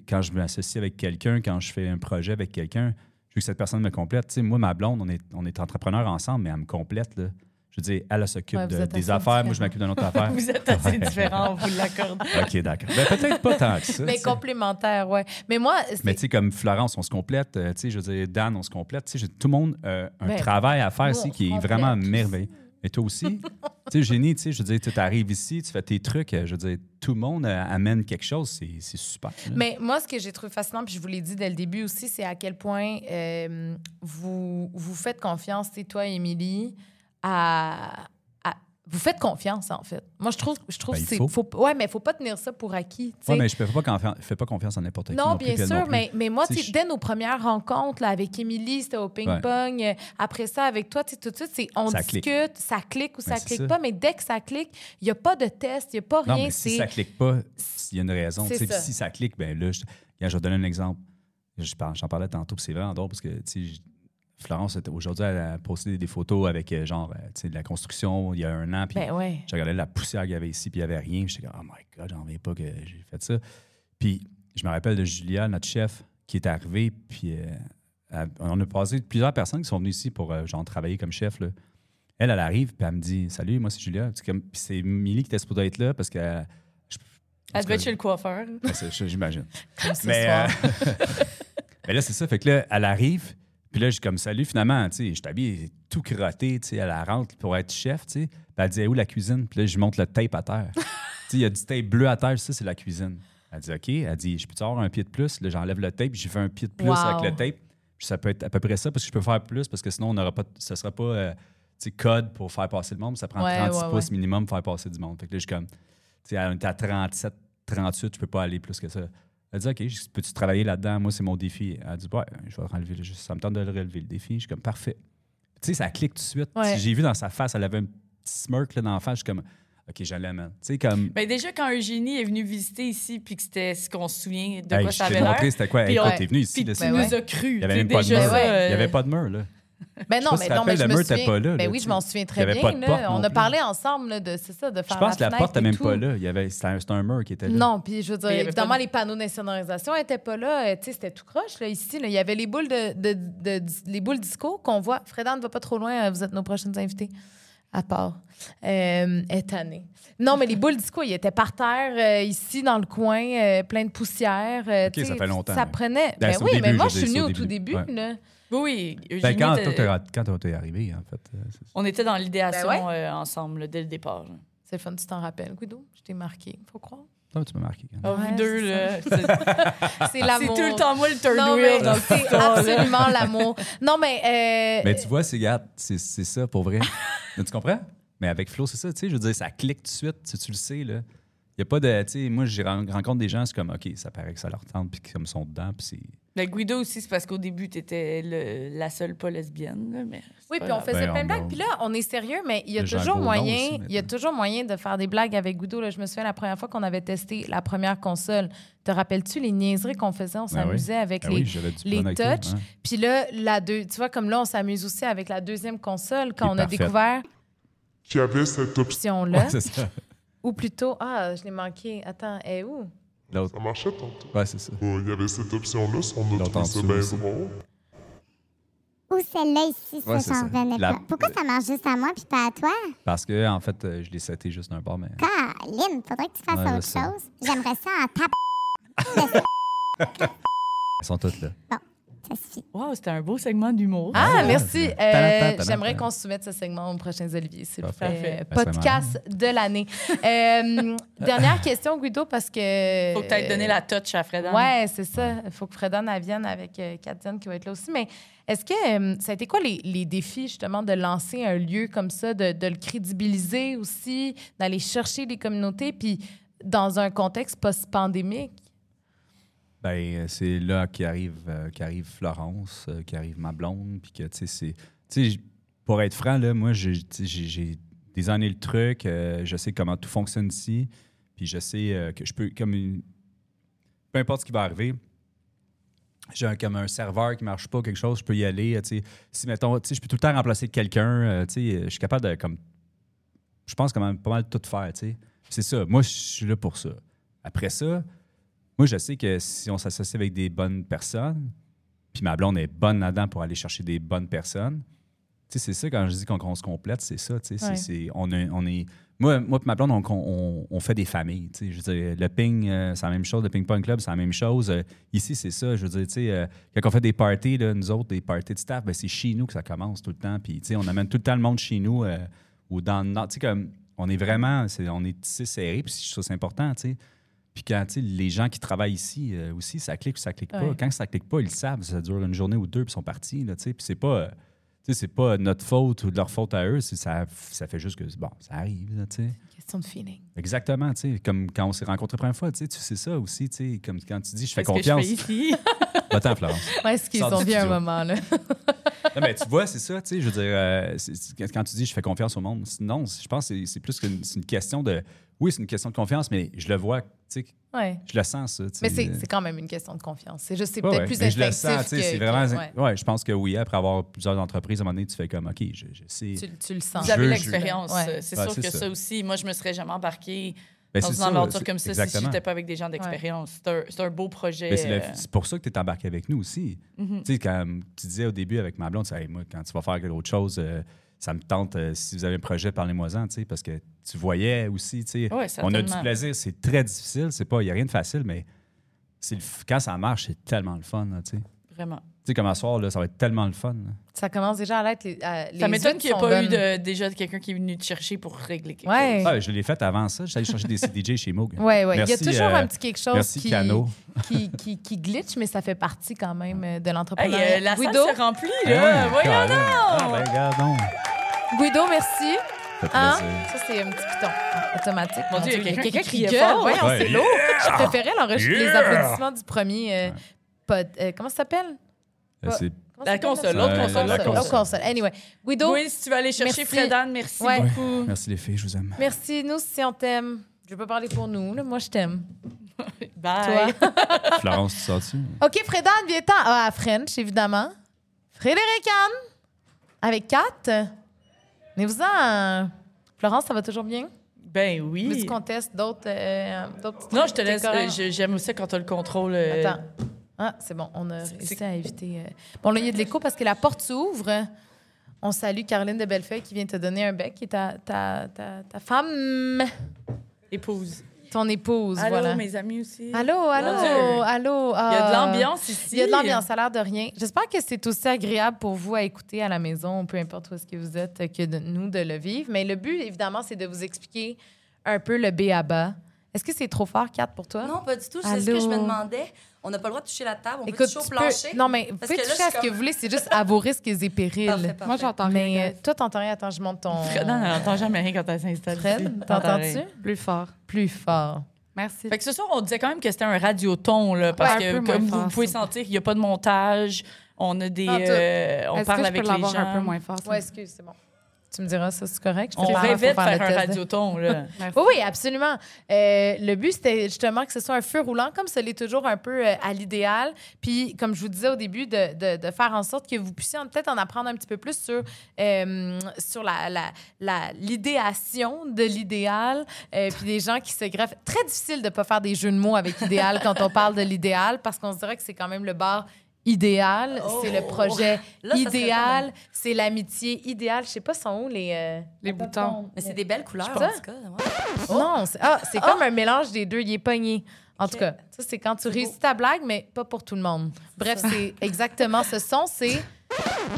Quand je m'associe avec quelqu'un, quand je fais un projet avec quelqu'un, je veux que cette personne me complète. Moi, ma blonde, on est, on est entrepreneurs ensemble, mais elle me complète. Là. Je veux dire, elle, elle s'occupe Ouais, de- des affaires, moi, je m'occupe d'une autre affaire. Vous êtes assez différents, on vous l'accorde. OK, d'accord. Ben, peut-être pas tant que ça. Mais tu sais. complémentaire, ouais. Mais moi, Mais tu sais, comme Florence, on se complète. euh, tu sais, je veux dire, Dan, on se complète. Tu sais, j'ai- tout le monde a un Ben, travail à faire ici qui est vraiment merveilleux. Et toi aussi. tu sais, génie, tu sais, je veux dire, tu arrives ici, tu fais tes trucs. euh, Je veux dire, tout le monde euh, amène quelque chose. C'est c'est super. là. Mais moi, ce que j'ai trouvé fascinant, puis je vous l'ai dit dès le début aussi, c'est à quel point euh, vous, vous faites confiance, c'est toi, Émilie, à- Vous faites confiance, en fait. Moi, je trouve, je trouve Ben, c'est. faut. Faut, ouais, mais il faut pas tenir ça pour acquis. Ouais, mais je ne fais, pas confiance- fais pas confiance en n'importe qui. Non, plus, bien non sûr, mais, mais moi, je- dès nos premières rencontres là, avec Émilie, c'était au ping-pong. Euh, Après ça, avec toi, tout de suite, c'est on Ça discute, clique. ça clique ou ça c'est clique ça. pas. Mais dès que ça clique, il n'y a pas de test, il n'y a pas Non, rien. mais si c'est- ça clique pas, il y a une raison. C'est ça. Si ça clique, ben là, je, je vais donner un exemple. Je J'en parlais tantôt, puis c'est vraiment drôle parce que je- Florence, aujourd'hui, elle a posté des, photos avec euh, genre euh, tu sais, de la construction il y a un an. Puis Ben ouais. je regardais la poussière qu'il y avait ici, puis il n'y avait rien. J'étais comme, oh my God, j'en reviens pas que j'ai fait ça. Puis je me rappelle de Julia, notre chef, qui est arrivée, puis euh, on a passé plusieurs personnes qui sont venues ici pour euh, genre travailler comme chef. Là. Elle, elle arrive, puis elle me dit Salut, moi c'est Julia. Puis c'est Millie qui était supposée être là parce que je- Elle devait chez le coiffeur. C'est- J'imagine. Comme ce Mais, soir. euh, mais là, c'est ça. Fait que là, elle arrive. Puis là, je suis comme salut, finalement, tu sais, je t'habille tout crotté, tu sais, à la rentre pour être chef, tu sais. Puis elle dit, où la cuisine? Puis là, je monte le tape à terre. tu sais, il y a du tape bleu à terre, ça, c'est la cuisine. Elle dit, OK. Elle dit, je peux-tu avoir un pied de plus? Là, j'enlève le tape, j'ai fait un pied de plus Wow. avec le tape. Puis ça peut être à peu près ça, parce que je peux faire plus, parce que sinon, on n'aura pas, ce sera pas, euh, tu sais, code pour faire passer le monde. Ça prend Ouais, 36 ouais, pouces ouais. minimum pour faire passer du monde. Fait que là, je suis comme, tu sais, on est à 37, 38, je peux pas aller plus que ça. Elle dit, OK, je- peux-tu travailler là-dedans? Moi, c'est mon défi. Elle dit, ouais, je vais relever, le- ça me tente de le relever, le défi. Je suis comme, parfait. Tu sais, ça clique tout de suite. Ouais. J'ai vu dans sa face, elle avait un petit smirk là, dans la face. Je suis comme, OK, je l'aime. hein. Tu sais, comme. Ben déjà, quand Eugénie est venue visiter ici, puis que c'était ce qu'on se souvient de Hey, quoi je ça avait l'air, montré c'était quoi. Puis t'es venu ici. puis là, Ben nous ouais. as cru. Il n'y avait même pas de mur. ça. Il n'y euh, avait pas de mur, là. Ben non, mais non, mais rappelles, je le me mur était souviens. pas là, ben oui, je m'en souviens Il y très avait bien. là. On a parlé ensemble là, de c'est ça, de faire Je pense que la porte n'a et même pas là. Il y avait, c'était un, un mur qui était là. Non, puis je veux dire, évidemment, de- les panneaux d'insonorisation n'étaient pas là. Euh, Tu sais, c'était tout croche, là, ici. là. Il y avait les boules de, de, de- de- les boules disco qu'on voit. Freda ne va pas trop loin. euh, Vous êtes nos prochaines invités. À part. Euh. Non, mais les boules disco, ils étaient par terre, euh, ici, dans le coin, euh, plein de poussière. euh, Ok, ça fait longtemps, Ça prenait. Ben, Ben, oui, début, mais moi, je suis venue au tout début. début. là. Oui, oui. Ben, quand était- toi, t'es- arrivé, en fait. euh, on était dans l'idéation Ben ouais. euh, ensemble là, dès le départ. là. C'est le fun, tu t'en rappelles. Guido, je t'ai marqué, faut croire. Toi, tu m'as marqué. quand même. Ah, Ouais, deux, c'est là, c'est C'est c'est l'amour. tout le temps moi le third Non, wheel mais c'est histoire-là. absolument l'amour. Non, mais. euh, Mais tu vois, c'est regarde, c'est c'est ça pour vrai. Mais tu comprends? Mais avec Flo, c'est ça, tu sais, je veux dire, ça clique tout de suite, tu, tu le sais, là. Il n'y a pas de, tu sais, moi, je rencontre des gens, c'est comme, OK, ça paraît que ça leur tente, puis qu'ils comme sont dedans, puis c'est... Ben, Guido aussi, c'est parce qu'au début, tu étais la seule pas lesbienne. là, mais Oui, pas puis on faisait Ben, plein de blagues. Puis là, on est sérieux, mais il y a toujours moyen, il y a toujours moyen de faire des blagues avec Guido. Là. Je me souviens la première fois qu'on avait testé la première console. Te rappelles-tu les niaiseries qu'on faisait? On Ben s'amusait avec Ah les. oui, les touchs. hein. Puis là, la deux, tu vois, comme là, on s'amuse aussi avec la deuxième console quand on a découvert qui avait cette option. option-là. Ouais, ou plutôt, ah, je l'ai manqué. Attends, elle est où? L'autre. Ça marchait tantôt. Ouais, c'est ça. Euh, Il y avait cette option-là, on a trouvé ça bien aussi. drôle. Ou celle-là ici, Ouais, ça, j'en revenais La- pas. Pourquoi ça marche juste à moi puis pas à toi? Parce que, en fait, euh, je l'ai seté juste d'un bord, mais... Caroline, faudrait que tu fasses Ouais, autre chose. J'aimerais ça en tape. Elles sont toutes là. Suffit. Wow, c'était un beau segment d'humour. Ah, ouais, merci. Euh, J'aimerais qu'on soumette ce segment aux prochains Olivier, s'il vous plaît. Podcast de l'année. Euh, dernière question, Guido, parce que. Faut que tu aies donné la touch à Fred. Ouais, c'est ça. Il faut que Fredan vienne avec euh, Katiane qui va être là aussi. Mais est-ce que euh, ça a été quoi les, les défis, justement, de lancer un lieu comme ça, de, de le crédibiliser aussi, d'aller chercher les communautés, puis dans un contexte post-pandémique? Ben, euh, c'est là qu'arrive euh, qu'arrive Florence, euh, qu'arrive ma blonde, puis que, tu sais, c'est... Tu sais, pour être franc, là, moi, j'ai j'ai désigné le truc, euh, je sais comment tout fonctionne ici, puis je sais que je peux, comme une... Peu importe ce qui va arriver, j'ai un, comme un serveur qui marche pas, quelque chose, je peux y aller, tu sais. Si, mettons, tu sais, je peux tout le temps remplacer quelqu'un, tu sais, je suis capable de, comme... Je pense quand même pas mal tout faire, tu sais. C'est ça, moi, je suis là pour ça. Après ça, moi, je sais que si on s'associe avec des bonnes personnes, puis ma blonde est bonne là-dedans pour aller chercher des bonnes personnes, tu sais, c'est ça, quand je dis qu'on se complète, c'est ça, tu sais. c'est- Ouais. c'est- on, est- on est... Moi, moi et ma blonde, on, on- on fait des familles, tu sais. Je veux dire, le ping, euh, c'est la même chose. Le ping-pong club, c'est la même chose. Euh, ici, c'est ça. Je veux dire, tu sais, euh, quand on fait des parties, là, nous autres, des parties de staff, ben, c'est chez nous que ça commence tout le temps. Puis, tu sais, on amène tout le temps le monde chez nous ou dans le nord. Tu sais, comme, on est vraiment, on est tissé serré, puis je trouve ça c'est important, tu sais. Puis quand, les gens qui travaillent ici euh, aussi, ça clique ou ça clique pas. Ouais. Quand ça clique pas, ils le savent. Ça dure une journée ou deux, puis ils sont partis, là. Puis c'est pas... euh, c'est pas notre faute ou de leur faute à eux, ça, ça fait juste que, bon, ça arrive, là, tu. Question de feeling. Exactement, tu sais, comme quand on s'est rencontrés la première fois, tu sais, ça aussi, tu comme quand tu dis, je fais confiance. je fais ici? Va-t'en, Florence. Ouais, est-ce qu'ils ont vu un moment, là? Non, mais tu vois, c'est ça, tu sais, je veux dire, euh, quand tu dis, je fais confiance au monde, non, je pense que c'est- plus qu'une c'est une question de, oui, c'est une question de confiance, mais je le vois, tu sais, Ouais. je le sens, ça. Mais c'est c'est quand même une question de confiance. C'est juste, c'est Ouais, peut-être ouais. plus Mais je le sens, tu sais, c'est que- vraiment. ouais. Ouais. je pense que oui, après avoir plusieurs entreprises, à un moment donné, tu fais comme, OK, je, je sais. Tu, tu le sens. Vous avez l'expérience. Ouais. C'est Ouais, sûr que ça. ça. aussi, moi, je me serais jamais embarquée Ben, dans c'est une ça, aventure comme ça si exactement. j'étais pas avec des gens d'expérience. C'est un, c'est un beau projet. Ben, c'est euh, c'est pour ça que tu es embarqué avec nous aussi. mhm. Tu sais, quand tu disais au début avec ma blonde, Hey, moi, quand tu vas faire quelque autre chose, euh, ça me tente, euh, si vous avez un projet, parlez-moi-en, tu sais, parce que tu voyais aussi, tu sais, Ouais, on a du plaisir. C'est très difficile, c'est pas, il n'y a rien de facile, mais le quand ça marche, c'est tellement le fun, là, tu sais. Vraiment. Tu sais, comme à soir, là, ça va être tellement le fun. là. Ça commence déjà à l'être. Les, à- les Ça m'étonne qu'il n'y ait sont pas eu de, déjà de quelqu'un qui est venu te chercher pour régler quelque Ouais. chose. Ah, je l'ai fait avant ça. J'allais chercher des CDJ chez Moog. Ouais, ouais. Il y a toujours euh, un petit quelque chose Merci, qui, qui, qui, qui glitch, mais ça fait partie quand même euh, de Hey, l'entrepreneuriat. euh, la salle Guido, s'est remplie, Hein? là. Voyons Colin. donc! Ah, ben, regarde donc. Guido, merci. Ça fait Hein? plaisir. Ça, c'est un petit piton ah, automatique. Mon Dieu, il y a quelqu'un qui criait gueule. fort. Voyons, Ouais, c'est yeah. lourd. Je préférais l'enregistrer les Yeah. applaudissements du premier euh, pod- euh, comment ça s'appelle? Euh, c'est- La console, là? l'autre Euh, console. la l'autre console. L'autre console. Anyway, Guido, Oui, si tu veux aller chercher Merci. Fredan, merci Ouais. beaucoup. Merci les filles, je vous aime. merci. Nous, si on t'aime, je vais pas parler pour nous. là. Moi, je t'aime. Bye. Toi? Florence, tu sors-tu? OK, Fredan, viens-t'en. Ah, à French, évidemment. Frédéric Anne, avec Kat. Venez-vous-en. Florence, ça va toujours bien? Ben oui. teste d'autres euh, d'autres petits Non, je te laisse. euh, J'aime ça quand tu as le contrôle. euh, Attends. Ah, c'est bon, on a réussi à éviter. euh. Bon, là, il y a de l'écho parce que la porte s'ouvre. On salue Caroline de Bellefeuille qui vient te donner un bec, qui est ta, ta, ta, ta femme, Épouse. ton épouse. Allô, voilà. mes amis aussi. Allô, allô, Dieu. allô. Il y a de ah. l'ambiance ici. Il y a de l'ambiance, ça a l'air de rien. J'espère que c'est aussi agréable pour vous à écouter à la maison, peu importe où est-ce que vous êtes, que de nous de le vivre. Mais le but, évidemment, c'est de vous expliquer un peu le B à bas. Est-ce que c'est trop fort, Kat, pour toi? Non, pas du tout. C'est ce que je me Allô? demandais. On n'a pas le droit de toucher la table. On peut Écoute, toucher au tu peux- plancher. Non, mais vous pouvez toucher à ce que vous voulez, c'est juste à vos risques et périls. Parfait, parfait. Moi, j'entends Mais rien. euh, toi, t'entends rien. Attends, je monte ton. Fredan, elle n'entend jamais rien quand elle s'installe. Fred, T'entends t'entends-tu? Plus fort. Plus fort. Merci. Fait que ce soir, on disait quand même que c'était un radioton, là, parce Ouais, que comme vous fort, pouvez ça. sentir qu'il n'y a pas de montage, on a des, tout. euh, on parle que je avec peux les gens. un peu moins fort? Ouais, excuse, c'est bon. Tu me diras ça, c'est correct? Je On faut faire un radioton, là. Oui, oui, absolument. Euh, le but, c'était justement que ce soit un feu roulant, comme ce l'est toujours un peu euh, à l'idéal. Puis, comme je vous disais au début, de, de- de faire en sorte que vous puissiez peut-être en apprendre un petit peu plus sur, euh, sur la, la- la- l'idéation de l'idéal. Puis des gens qui se greffent. Très difficile de ne pas faire des jeux de mots avec idéal quand on parle de l'idéal, parce qu'on se dirait que c'est quand même le bar idéal, c'est le Oh. projet Là, idéal, c'est l'amitié idéale. Je sais pas sont où les euh, Les boutons. Mais c'est des belles couleurs, en pas. tout cas. ouais. Non, c'est ah, c'est comme un mélange des deux. Il est pogné. En tout cas, ça, c'est quand tu réussis ta blague, mais pas pour tout le monde. Bref, c'est exactement ce son, c'est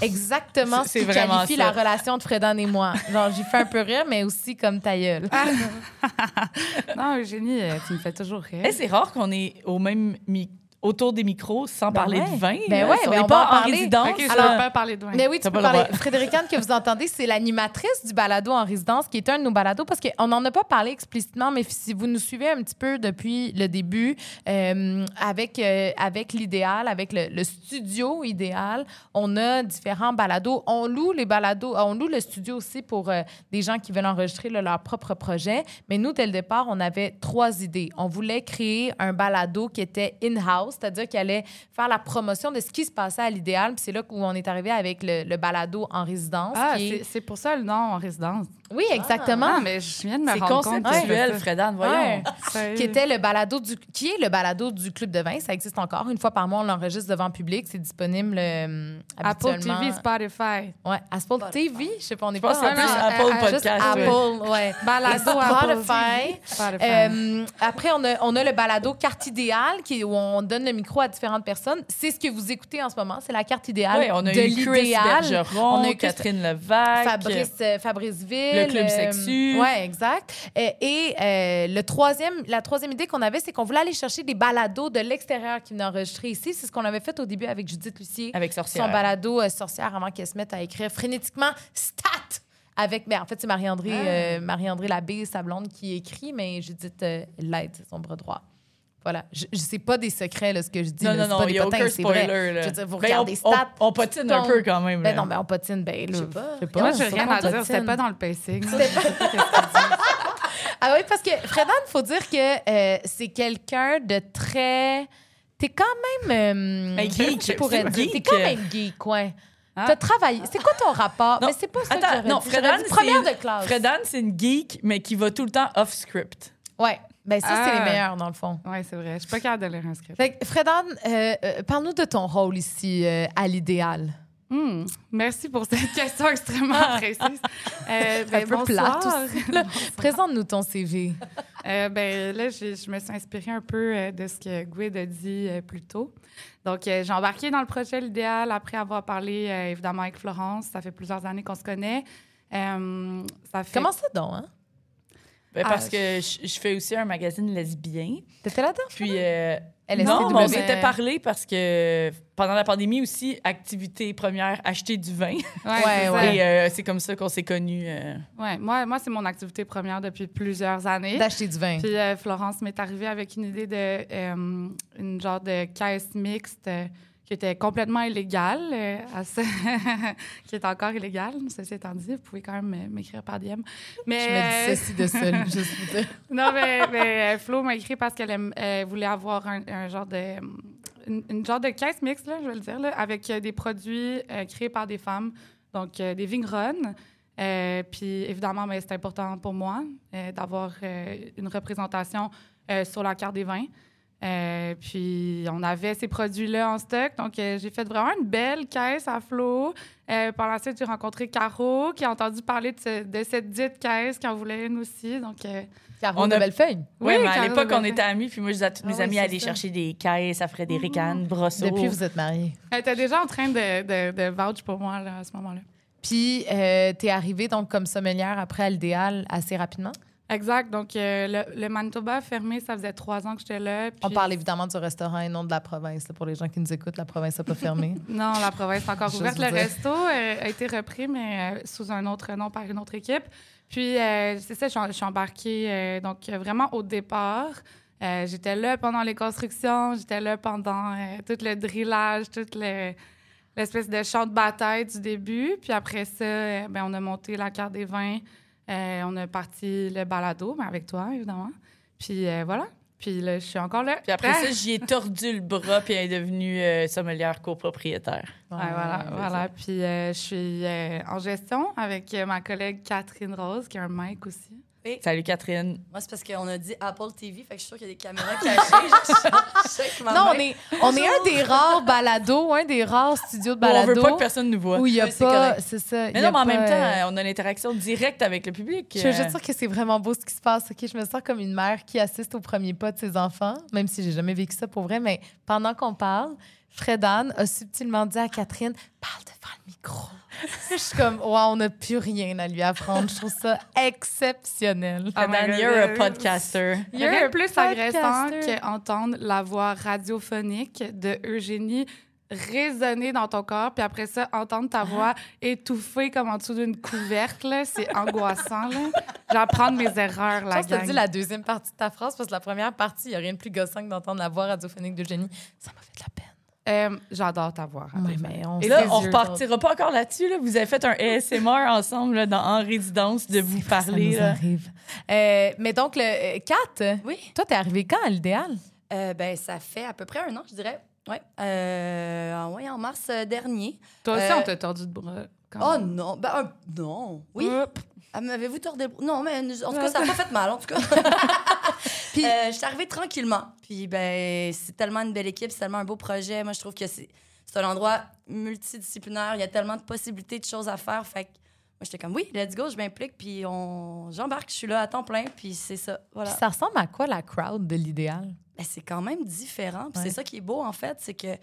exactement ce qui qualifie ça. la relation de Fredan et moi. Genre, j'y fais un peu rire, mais aussi comme ta gueule. Non, Eugénie, euh, tu me fais toujours rire. Eh, c'est rare qu'on est au même mi- autour des micros sans Ben parler ouais. de vin. Ben ouais, on mais n'est on pas en en parler. résidence. OK, je Alors- peux pas parler de vin. Mais oui, tu peux parler. Frédéric Anne, que vous entendez, c'est l'animatrice du balado en résidence, qui est un de nos balados, parce qu'on n'en a pas parlé explicitement, mais si vous nous suivez un petit peu depuis le début, euh, avec, euh, avec l'idéal, avec le, le studio idéal, on a différents balados. On loue les balados, on loue le studio aussi pour euh, des gens qui veulent enregistrer là, leur propre projet. Mais nous, dès le départ, on avait trois idées. On voulait créer un balado qui était in-house, c'est-à-dire qui allait faire la promotion de ce qui se passait à l'idéal. Puis c'est là où on est arrivé avec le, le balado en résidence. Ah, qui c'est pour ça le nom en résidence. Oui, exactement. Ah, mais je viens de me C'est rendre compte. que conceptuel, je Fredan, voyons. Ouais. qui était le balado du qui est le balado du club de vin ça existe encore une fois par mois on l'enregistre devant le public c'est disponible euh, Apple habituellement TV, Spotify. ouais Apple TV je sais pas on est Je pas c'est plus non, Apple euh, juste Podcast. ouais. Apple ouais Balado, Apple Spotify. Spotify. Euh, après, on a, on a le balado Carte idéale, qui, est- où on donne le micro à différentes personnes. C'est ce que vous écoutez en ce moment. C'est la carte idéale Oui, on a de eu Chris. Bergeron, On a eu Catherine Levac. Fabrice, euh, Fabrice Ville. Le Club Sexu. Oui, exact. Euh, et euh, le troisième, la troisième idée qu'on avait, c'est qu'on voulait aller chercher des balados de l'extérieur qui venaient enregistrer ici. C'est ce qu'on avait fait au début avec Judith Lucier. Avec Sorcière. Son balado euh, sorcière avant qu'elle se mette à écrire frénétiquement stat avec ben, en fait c'est Marie-André Ah. euh, Marie-André Labbé sa blonde qui écrit mais Judith euh, l'aide c'est son bras droit voilà je, je sais pas des secrets là, ce que je dis Non, là, non, c'est non, pas il des n'y a potins, aucun c'est vrai. spoiler. Là. je veux dire vous Ben, regardez on, stats on, on patine un peu quand même. ben là. non mais on patine ben là Je sais pas. je sais pas Moi, je rien pas à dire. C'était pas dans le pacing. C'était ah oui parce que Fredan il faut dire que euh, c'est quelqu'un de très t'es quand même euh, Ben, geek, je pourrais dire t'es quand même geek ouais Ah. T'as travaillé. C'est quoi ton rapport? Non, mais c'est pas ça attends, que j'aurais non, dit. J'aurais Fredan, dit c'est première une- de classe. Fredan, c'est une geek, mais qui va tout le temps off-script. Ouais. Ben ça, c'est Ah. les meilleurs, dans le fond. Oui, c'est vrai. Je suis pas capable de lire un script. Fait que, Fredan, euh, euh, parle-nous de ton rôle ici euh, à l'idéal. Hmm, Merci pour cette question extrêmement précise. Euh, ben, Un peu bonsoir. plate. Présente-nous ton CV. Euh, ben, là, je me suis inspirée un peu euh, de ce que Gwyd a dit plus tôt. Donc, j'ai embarqué dans le projet L'Idéal après avoir parlé évidemment avec Florence. Ça fait plusieurs années qu'on se connaît. Ça fait... Comment ça donc, hein? Ben, Ah, parce que je, je fais aussi un magazine lesbien. T'étais là-dedans? Puis, euh, non, mais on s'était parlé parce que pendant la pandémie aussi, activité première, acheter du vin. Ouais, Ouais. Et euh, c'est comme ça qu'on s'est connus. euh. Ouais, moi, moi c'est mon activité première depuis plusieurs années. D'acheter du vin. Puis euh, Florence m'est arrivée avec une idée de euh, une genre de caisse mixte euh, qui était complètement illégale, euh, à ce- qui est encore illégale, ceci étant dit. Vous pouvez quand même euh, m'écrire par DM. Mais, Je me euh, dissocie de ça, juste pour dire. non, mais, mais, euh, Flo m'a écrit parce qu'elle voulait avoir un, un genre de... Une, une genre de caisse mixte, là, je vais le dire, là, avec euh, des produits euh, créés par des femmes, donc euh, des vigneronnes. Euh, puis évidemment, c'est important pour moi euh, d'avoir euh, une représentation euh, sur la carte des vins. Euh, puis on avait ces produits-là en stock. Donc euh, j'ai fait vraiment une belle caisse à flot. Euh, par la suite, j'ai rencontré Caro qui a entendu parler de, ce- de cette dite caisse, qui en voulait une aussi. Donc euh, Caro On de a- Bellefeuille. Oui, mais à l'époque, on était amis, puis moi, je disais à toutes mes Ah oui, amies c'est aller ça. chercher des caisses à Frédéric-Anne, Brosseau. Depuis, vous êtes mariés. Elle était déjà en train de, de, de vouch pour moi là, à ce moment-là. Puis, euh, t'es arrivée donc comme sommelière après à l'idéal assez rapidement? Exact. Donc, euh, le, le Manitoba a fermé, ça faisait trois ans que j'étais là. On parle évidemment du restaurant et non de la province. là, pour les gens qui nous écoutent, la province n'a pas fermé. Non, la province est encore ouverte. Le dire. resto euh, a été repris, mais euh, sous un autre nom par une autre équipe. Puis, c'est ça, je suis- embarquée. donc, vraiment au départ. J'étais là pendant les constructions, j'étais là pendant tout le drillage, toute le- l'espèce de champ de bataille du début. Puis après ça, ben, on a monté la carte des vins. Euh, on a parti le balado, mais avec toi, évidemment. Puis euh, voilà. Puis là, je suis encore là. Puis après ça, j'y ai tordu le bras, puis elle est devenue euh, sommelière copropriétaire. Ouais, voilà, voilà. Puis euh, je suis euh, en gestion avec ma collègue Catherine Rose, qui a un mic aussi. Salut Catherine. Moi, c'est parce qu'on a dit Apple TV, fait que je suis sûre qu'il y a des caméras cachées. Je check ma Non, main. on est, on est un des rares balados, un des rares studios de Bon, on balado veut pas que personne nous voit. où il n'y a Oui, pas. C'est ça. Mais non, mais en pas, même temps, euh, euh, on a l'interaction directe avec le public. Je veux euh. juste dire que c'est vraiment beau ce qui se passe. Ok, Je me sens comme une mère qui assiste au premier pas de ses enfants, même si j'ai jamais vécu ça pour vrai. Mais pendant qu'on parle, Fred Anne a subtilement dit à Catherine Parle devant le micro. je suis comme Wow, on n'a plus rien à lui apprendre. Je trouve ça exceptionnel. Ah, Dan, my you're a God. podcaster. Il y a rien de plus agressant podcaster. qu'entendre la voix radiophonique de Eugénie résonner dans ton corps, puis après ça, entendre ta voix étouffée comme en dessous d'une couvercle. là. C'est angoissant. là. J'apprends de mes erreurs, Je la pense que tu as gang. dit la deuxième partie de ta phrase parce que la première partie, il n'y a rien de plus gossant que d'entendre la voix radiophonique de Jenny. Ça m'a fait de la peine. Euh, J'adore ta voix. Oui, mais on Et là, on repartira pas encore là-dessus. Là. Vous avez fait un ASMR ensemble là, dans, en résidence de vous Ça parler. nous là. arrive. Euh, mais donc, le euh, Kat, Oui. toi, t'es arrivé quand à l'idéal? Euh, ben, ça fait à peu près un an, je dirais. Ouais. Euh, en- ouais, en mars dernier. Toi aussi, Euh, on t'a tordu de bras. quand Oh même. non, ben un- non. Oui. Ah, M'avez-vous tordu le bras? Non, mais nous- en tout cas, ça n'a pas fait mal, en tout cas. Puis, euh, je suis arrivée tranquillement. Puis, ben, c'est tellement une belle équipe, c'est tellement un beau projet. Moi, je trouve que c'est c'est un endroit multidisciplinaire. Il y a tellement de possibilités, de choses à faire. Fait que moi, j'étais comme, oui, let's go, je m'implique. Puis, on... j'embarque, je suis là à temps plein. Puis, c'est ça. Voilà. Puis ça ressemble à quoi la crowd de l'idéal? Ben, c'est quand même différent. Puis Ouais. c'est ça qui est beau, en fait, c'est que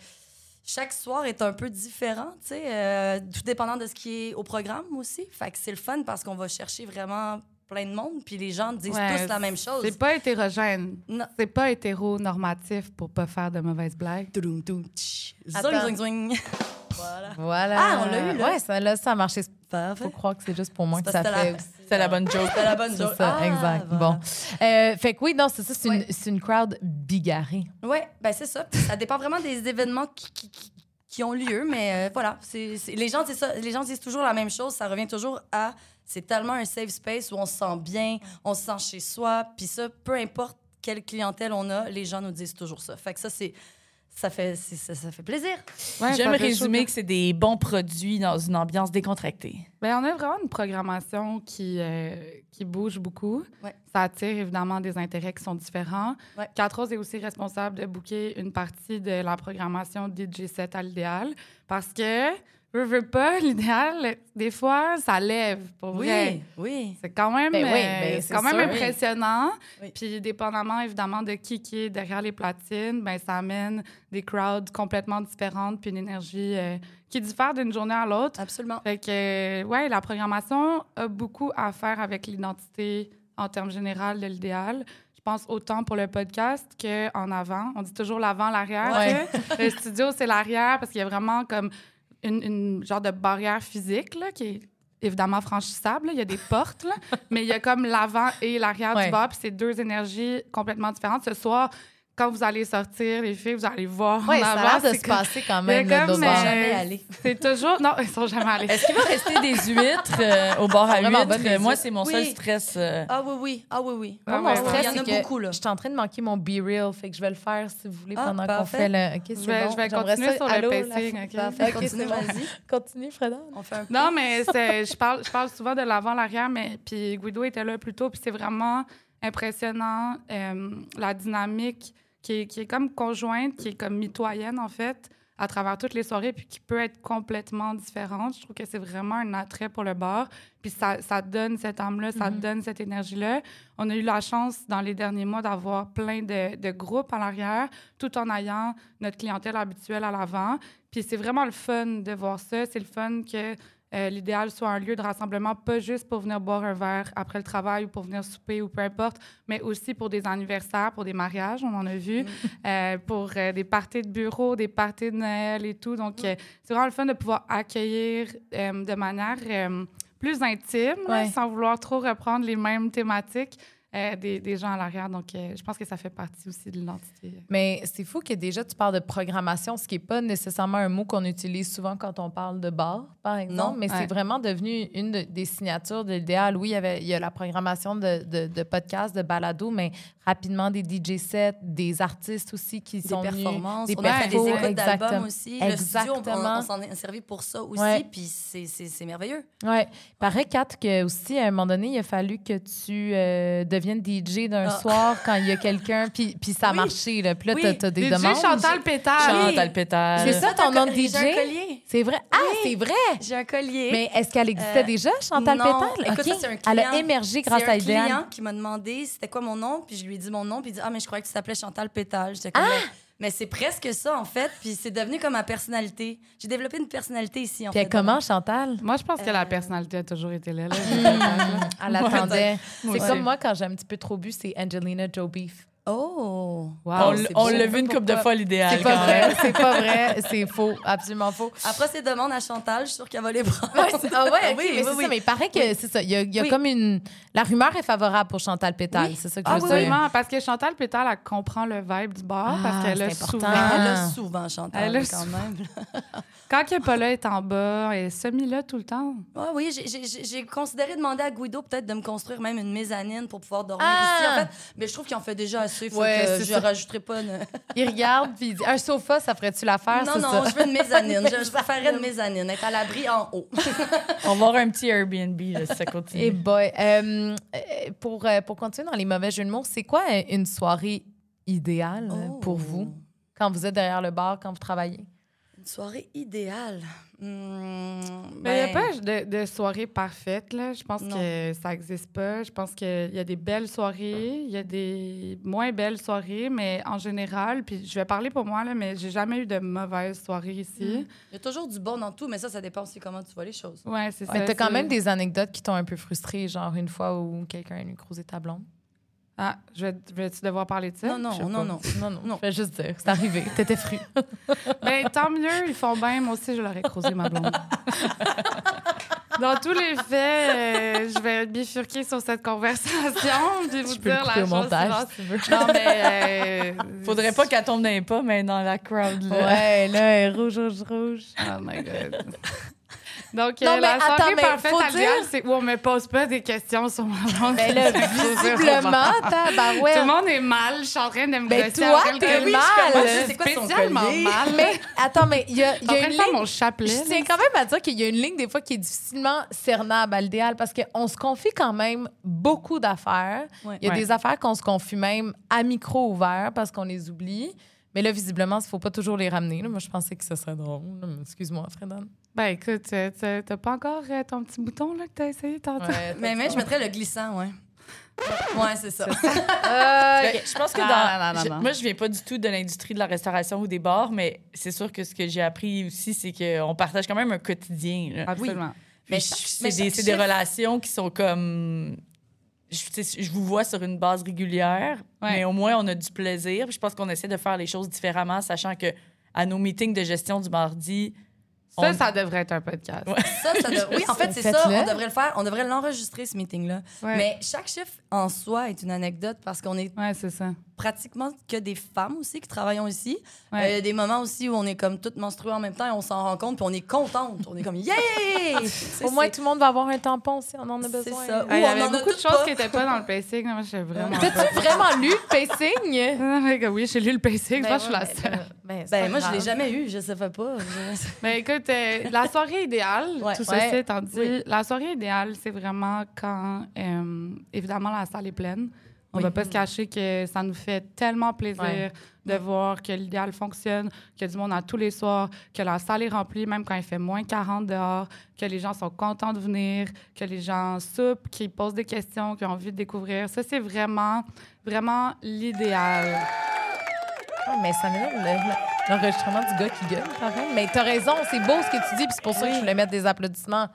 chaque soir est un peu différent, tu sais, euh, tout dépendant de ce qui est au programme aussi. Fait que c'est le fun parce qu'on va chercher vraiment plein de monde, puis les gens disent Ouais, tous la même chose. C'est pas hétérogène. Non. C'est pas hétéronormatif pour pas faire de mauvaises blagues. Toudoum, toum, tch. Attends. Zoing, zoing. voilà. Voilà. Ah, on l'a eu, là. Ouais, ça, là, ça a marché. Parfait. Faut croire que c'est juste pour moi C'est que ça fait. C'est la bonne joke. C'était la bonne C'est joke. ça, Ah, exact. voilà. Bon. Euh, fait que oui, non, c'est ça, c'est une, Ouais. c'est une crowd bigarrée. Oui, ben c'est ça. Ça dépend vraiment des événements qui, qui- qui- qui ont lieu, mais euh, voilà. les, gens, ça, les gens disent toujours la même chose. Ça revient toujours à c'est tellement un safe space où on se sent bien, on se sent chez soi. Puis ça, peu importe quelle clientèle on a, les gens nous disent toujours ça. Fait que ça, c'est. Ça fait, ça, ça fait plaisir. Ouais, J'aime résumer chaud. que c'est des bons produits dans une ambiance décontractée. Ben, on a vraiment une programmation qui, euh, qui bouge beaucoup. Ouais. Ça attire évidemment des intérêts qui sont différents. Ouais. Quatre Roses est aussi responsable de booker une partie de la programmation DJ7 à l'idéal parce que veux, veux pas, l'idéal, des fois, ça lève, pour vrai. Oui, oui. C'est quand même, Ben oui, euh, ben c'est quand même impressionnant. Oui. Puis, dépendamment, évidemment, de qui qui est derrière les platines, ben ça amène des crowds complètement différentes puis une énergie euh, qui diffère d'une journée à l'autre. Absolument. Fait que, euh, ouais, la programmation a beaucoup à faire avec l'identité en termes généraux de l'idéal. Je pense autant pour le podcast qu'en avant. On dit toujours l'avant, l'arrière. Ouais. le studio, c'est l'arrière parce qu'il y a vraiment comme une, une genre de barrière physique là, qui est évidemment franchissable. là. Il y a des portes, là, mais il y a comme l'avant et l'arrière Ouais. du bar. Puis c'est deux énergies complètement différentes. Ce soir, quand vous allez sortir, les filles, vous allez voir Oui, ça a l'air de c'est se comme- passer quand même. comme, d'autres euh, jamais allé. C'est toujours... Non, ils sont jamais allés. Est-ce qu'il va rester des huîtres euh, au bar à huîtres? Moi, c'est mon seul stress. euh. Ah oui, oui. Ah oui, oui. Ah Moi, ouais, mon ouais. stress, Il y en a c'est que beaucoup, là. Je suis en train de manquer mon Be Real, fait que je vais le faire si vous voulez Ah, pendant qu'on fait le. Ok, c'est Je vais- bon. je vais J'aimerais continuer ça. sur le Allô, la pacing, ok? Continue, vas-y. Freda. On fait un Non, mais je parle, je parle souvent de l'avant, l'arrière, mais puis Guido était là plus tôt, puis c'est vraiment impressionnant euh, la dynamique qui est, qui est comme conjointe, qui est comme mitoyenne en fait, à travers toutes les soirées, puis qui peut être complètement différente. Je trouve que c'est vraiment un attrait pour le bar, puis ça, ça donne cette âme-là, ça Mhm. donne cette énergie-là. On a eu la chance dans les derniers mois d'avoir plein de, de groupes à l'arrière, tout en ayant notre clientèle habituelle à l'avant. Puis c'est vraiment le fun de voir ça. C'est le fun que euh, l'idéal soit un lieu de rassemblement, pas juste pour venir boire un verre après le travail ou pour venir souper ou peu importe, mais aussi pour des anniversaires, pour des mariages, on en a vu, euh, pour euh, des parties de bureau, des parties de Noël et tout. Donc, c'est vraiment le fun de pouvoir accueillir de manière plus intime, Ouais. sans vouloir trop reprendre les mêmes thématiques. Euh, des, des gens à l'arrière. Donc, euh, je pense que ça fait partie aussi de l'identité. Mais c'est fou que déjà tu parles de programmation, ce qui n'est pas nécessairement un mot qu'on utilise souvent quand on parle de bar, par exemple. Non. mais c'est vraiment devenu une de- des signatures de l'idéal. Oui, il y, avait, il y a la programmation de, de, de podcasts, de balado, mais rapidement des DJ sets, des artistes aussi qui des sont venus. performances. des on a fait des écoutes d'albums exactement. aussi. Le studio, on- on, Exactement. on s'en est servi pour ça aussi. Ouais. Puis c'est- c'est c'est merveilleux. Oui. Paraît, Kat, que aussi, à un moment donné, il a fallu que tu euh, deviennes DJ d'un Ah. soir quand il y a quelqu'un, puis, puis ça a Oui. marché. Là. Puis là, Oui. t'as- t'as des DJ demandes. Chantal Pétale. Chantal Pétale. C'est ça ton nom de J'ai un DJ? collier. C'est vrai? Ah, c'est vrai! J'ai un collier. Mais est-ce qu'elle existait Euh, déjà, Chantal non. Pétale? Écoute, ça, c'est un Elle a client. émergé grâce c'est à un Idéal. client qui m'a demandé c'était quoi mon nom, puis je lui ai dit mon nom, puis il dit Ah, mais je croyais que tu t'appelais Chantal Pétale. J'étais comme Ah! Mais c'est presque ça, en fait, puis c'est devenu comme ma personnalité. J'ai développé une personnalité ici, en Puis fait. comment, Chantal? Moi, je pense que Euh, la personnalité a toujours été là. là. Elle attendait. C'est comme moi, quand j'ai un petit peu trop bu, c'est Angelina Joe Beef. Oh! Wow, on c'est l'a vu une couple de fois, l'idéal. C'est pas quand vrai, c'est pas vrai, c'est faux, absolument faux. Après ces demandes à Chantal, je suis sûre qu'elle va les prendre. Ouais, c'est- ah ouais, ok, Oui, mais oui, c'est oui. ça. Mais il paraît que c'est ça. Il y a, il y a Oui. comme une. La rumeur est favorable pour Chantal Pétale. Oui. C'est ça que Ah je oui, veux dire. vraiment, parce que Chantal Pétale, elle comprend le vibe du bar, Ah, parce qu'elle a c'est important. souvent... Elle Ah. a souvent Chantal, Elle a quand souvent. même. Quand que Paula est en bas, elle est semi-là tout le temps. Ouais, oui, j'ai- considéré demander à Guido peut-être de me construire même une mezzanine pour pouvoir dormir Ah! ici, en fait. Mais je trouve qu'il en fait déjà assez. Faut Ouais, que je ça. rajouterai pas. une- Il regarde, puis il dit Un sofa, ça ferait-tu l'affaire? non, non, ça? je veux une mezzanine. je, je préférerais une mezzanine, être à l'abri en haut. On va avoir un petit Airbnb là, si ça continue. Et boy, euh, euh, pour, euh, pour continuer dans les mauvais jeux de mots, c'est quoi une soirée idéale euh, Oh. pour vous? Quand vous êtes derrière le bar, quand vous travaillez? Une soirée idéale. Hmm, Mais il n'y a ben, pas de, de soirée parfaite, là. Je pense Non. que ça n'existe pas. Je pense qu'il y a des belles soirées, il y a des moins belles soirées, mais en général, puis je vais parler pour moi, là, mais j'ai jamais eu de mauvaise soirée ici. Il y a toujours du bon dans tout, mais ça, ça dépend aussi comment tu vois les choses. Ouais, c'est ça. Mais t'as quand même des anecdotes qui t'ont un peu frustré, genre une fois où quelqu'un a nu croiser ta blonde? Ah, je vais, vais-tu devoir parler de ça? Non, non, non, non. Non, non, Non. je vais juste dire, c'est arrivé, t'étais fru. Ben, tant mieux, ils font bien. Moi aussi, je l'aurais croisé, ma blonde. Dans tous les faits, euh, je vais bifurquer sur cette conversation puis vous Je peux le dire la couper au chose montage si tu veux. Non, mais... euh, Faudrait pas qu'elle tombe dans les pas, mais dans la crowd. Là. Ouais, là, elle est rouge, rouge, rouge. Oh my God. Donc, Non, euh, mais la attends, soirée mais parfaite faut à l'idéal, dire- c'est où on me pose pas des questions sur ma blonde. Ben là, visiblement, tabarouette. Tout le monde est mal. Je suis en train de me Ben, gosser toi, t'es mal. Je suis comme, c'est quoi spécialement mal. Mais attends, mais il y a, Je il suis y en a train une de faire ligne. mon chapelet. Je tiens quand même à dire qu'il y a une ligne des fois qui est difficilement cernable à l'idéal parce qu'on se confie quand même beaucoup d'affaires. Ouais. Il y a Ouais. des affaires qu'on se confie même à micro ouvert parce qu'on les oublie. Mais là, visiblement, il ne faut pas toujours les ramener. là. Moi, je pensais que ce serait drôle. Excuse-moi, Fredan. Ben écoute, euh, t'as pas encore euh, ton petit bouton là, que t'as essayé tantôt? Ouais, Mais, mais je mettrais le glissant, ouais. Ouais, c'est ça. Euh, Ben, je pense que dans. Ah, non, non, non. moi, je viens pas du tout de l'industrie de la restauration ou des bars, mais c'est sûr que ce que j'ai appris aussi, c'est qu'on partage quand même un quotidien. là. Absolument. Mais c'est des, relations qui sont comme. Je, vous vois sur une base régulière, Ouais. mais au moins on a du plaisir. Puis je pense qu'on essaie de faire les choses différemment, sachant que à nos meetings de gestion du mardi, Ça, On- ça devrait être un podcast. Ouais. Ça, ça de- Oui, en fait, c'est ça. On devrait le faire. On devrait l'enregistrer, ce meeting-là. Ouais. Mais chaque chiffre en soi est une anecdote parce qu'on est Ouais, c'est ça. pratiquement que des femmes aussi qui travaillons ici. Euh, Ouais. Il y a des moments aussi où on est comme toutes menstruées en même temps et on s'en rend compte puis on est contente. On est comme yeah! Au moins, tout le monde va avoir un tampon si on en a C'est besoin. ça. Ah, Il y Ou on avait en a beaucoup de choses pas. qui n'étaient pas dans le pacing. Vraiment. T'as-tu vraiment lu le pacing? Ah, oui, j'ai lu le pacing. je pense que je suis la Ben, seule. ben, Ben, pas moi, je l'ai jamais eu. Je sais pas. Je- Mais écoute, euh, la soirée idéale, Ouais. tout Ouais. ceci étant dit, Oui. la soirée idéale, c'est vraiment quand, euh, évidemment, la salle est pleine. On Oui. va pas se cacher que ça nous fait tellement plaisir Ouais. de voir que l'idéal fonctionne, qu'il y a du monde à tous les soirs, que la salle est remplie même quand il fait moins 40 dehors, que les gens sont contents de venir, que les gens soupent, qu'ils posent des questions, qu'ils ont envie de découvrir. Ça, c'est vraiment, vraiment l'idéal. Ah, mais ça m'énerve l'enregistrement du gars qui gueule quand même. Mais t'as raison, c'est beau ce que tu dis, puis c'est pour ça que je voulais mettre des applaudissements.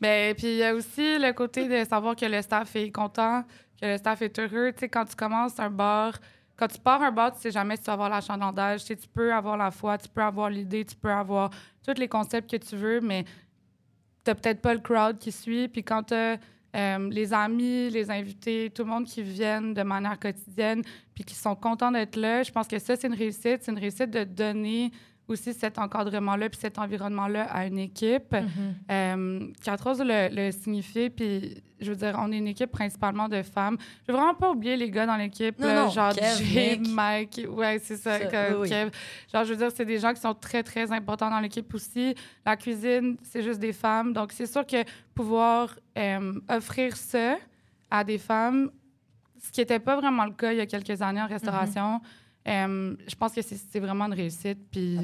Ben, puis il y a aussi le côté de savoir que le staff est content, que le staff est heureux. Tu sais, quand tu commences un bar, quand tu pars un bar, tu sais jamais si tu vas avoir l'achalandage. Tu sais, tu peux avoir la foi, tu peux avoir l'idée, tu peux avoir tous les concepts que tu veux, mais t'as peut-être pas le crowd qui suit. Puis quand t'as euh, les amis, les invités, tout le monde qui viennent de manière quotidienne, puis qui sont contents d'être là, je pense que ça, c'est une réussite. C'est une réussite de donner aussi cet encadrement-là puis cet environnement-là à une équipe. Euh, Quatre Roses le, le signifie, puis je veux dire, on est une équipe principalement de femmes. Je veux vraiment pas oublier les gars dans l'équipe, Non, là, non, genre Kev, Jay. Mike, ouais, c'est ça, Ça, que- oui. Kev. Genre, je veux dire, c'est des gens qui sont très, très importants dans l'équipe aussi. La cuisine, c'est juste des femmes. Donc, c'est sûr que pouvoir euh, offrir ça à des femmes, ce qui n'était pas vraiment le cas il y a quelques années en restauration, euh, je pense que c'est vraiment une réussite. Puis,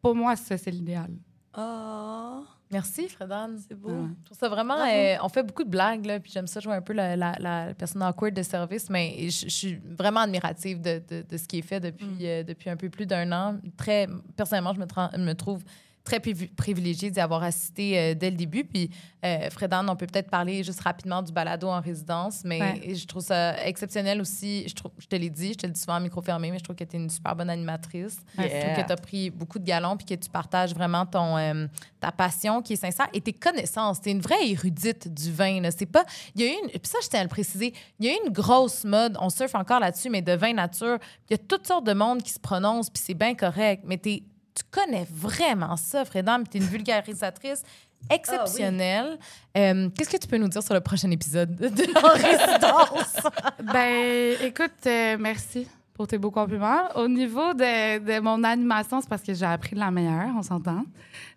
pour moi, ça, c'est l'idéal. Oh, Merci, Fredan. c'est beau. Ouais. Je trouve ça vraiment. Euh, on fait beaucoup de blagues, là, puis j'aime ça jouer un peu la, la, la personne awkward de service, mais je, je suis vraiment admirative de, de, de ce qui est fait depuis, Mm. euh, depuis un peu plus d'un an. Très, personnellement, je me trouve très privi- privilégiée d'y avoir assisté euh, dès le début. Puis, euh, Fredan, on peut peut-être parler juste rapidement du balado en résidence, mais Ouais. je trouve ça exceptionnel aussi. Je, trouve, je te l'ai dit, je te le dis souvent à micro fermé, mais je trouve que tu es une super bonne animatrice. Je trouve que tu as pris beaucoup de galons puis que tu partages vraiment ton, euh, ta passion qui est sincère et tes connaissances. Tu es une vraie érudite du vin. C'est pas. Il y a eu une. Puis ça, je tiens à le préciser. Il y a eu une grosse mode, on surfe encore là-dessus, mais de vin nature. Il y a toutes sortes de monde qui se prononcent puis c'est bien correct. Mais t'es- tu connais vraiment ça, puis tu es une vulgarisatrice exceptionnelle. Euh, Qu'est-ce que tu peux nous dire sur le prochain épisode de En résidence? Ben, écoute, euh, merci pour tes beaux compliments. Au niveau de, de mon animation, c'est parce que j'ai appris de la meilleure, on s'entend.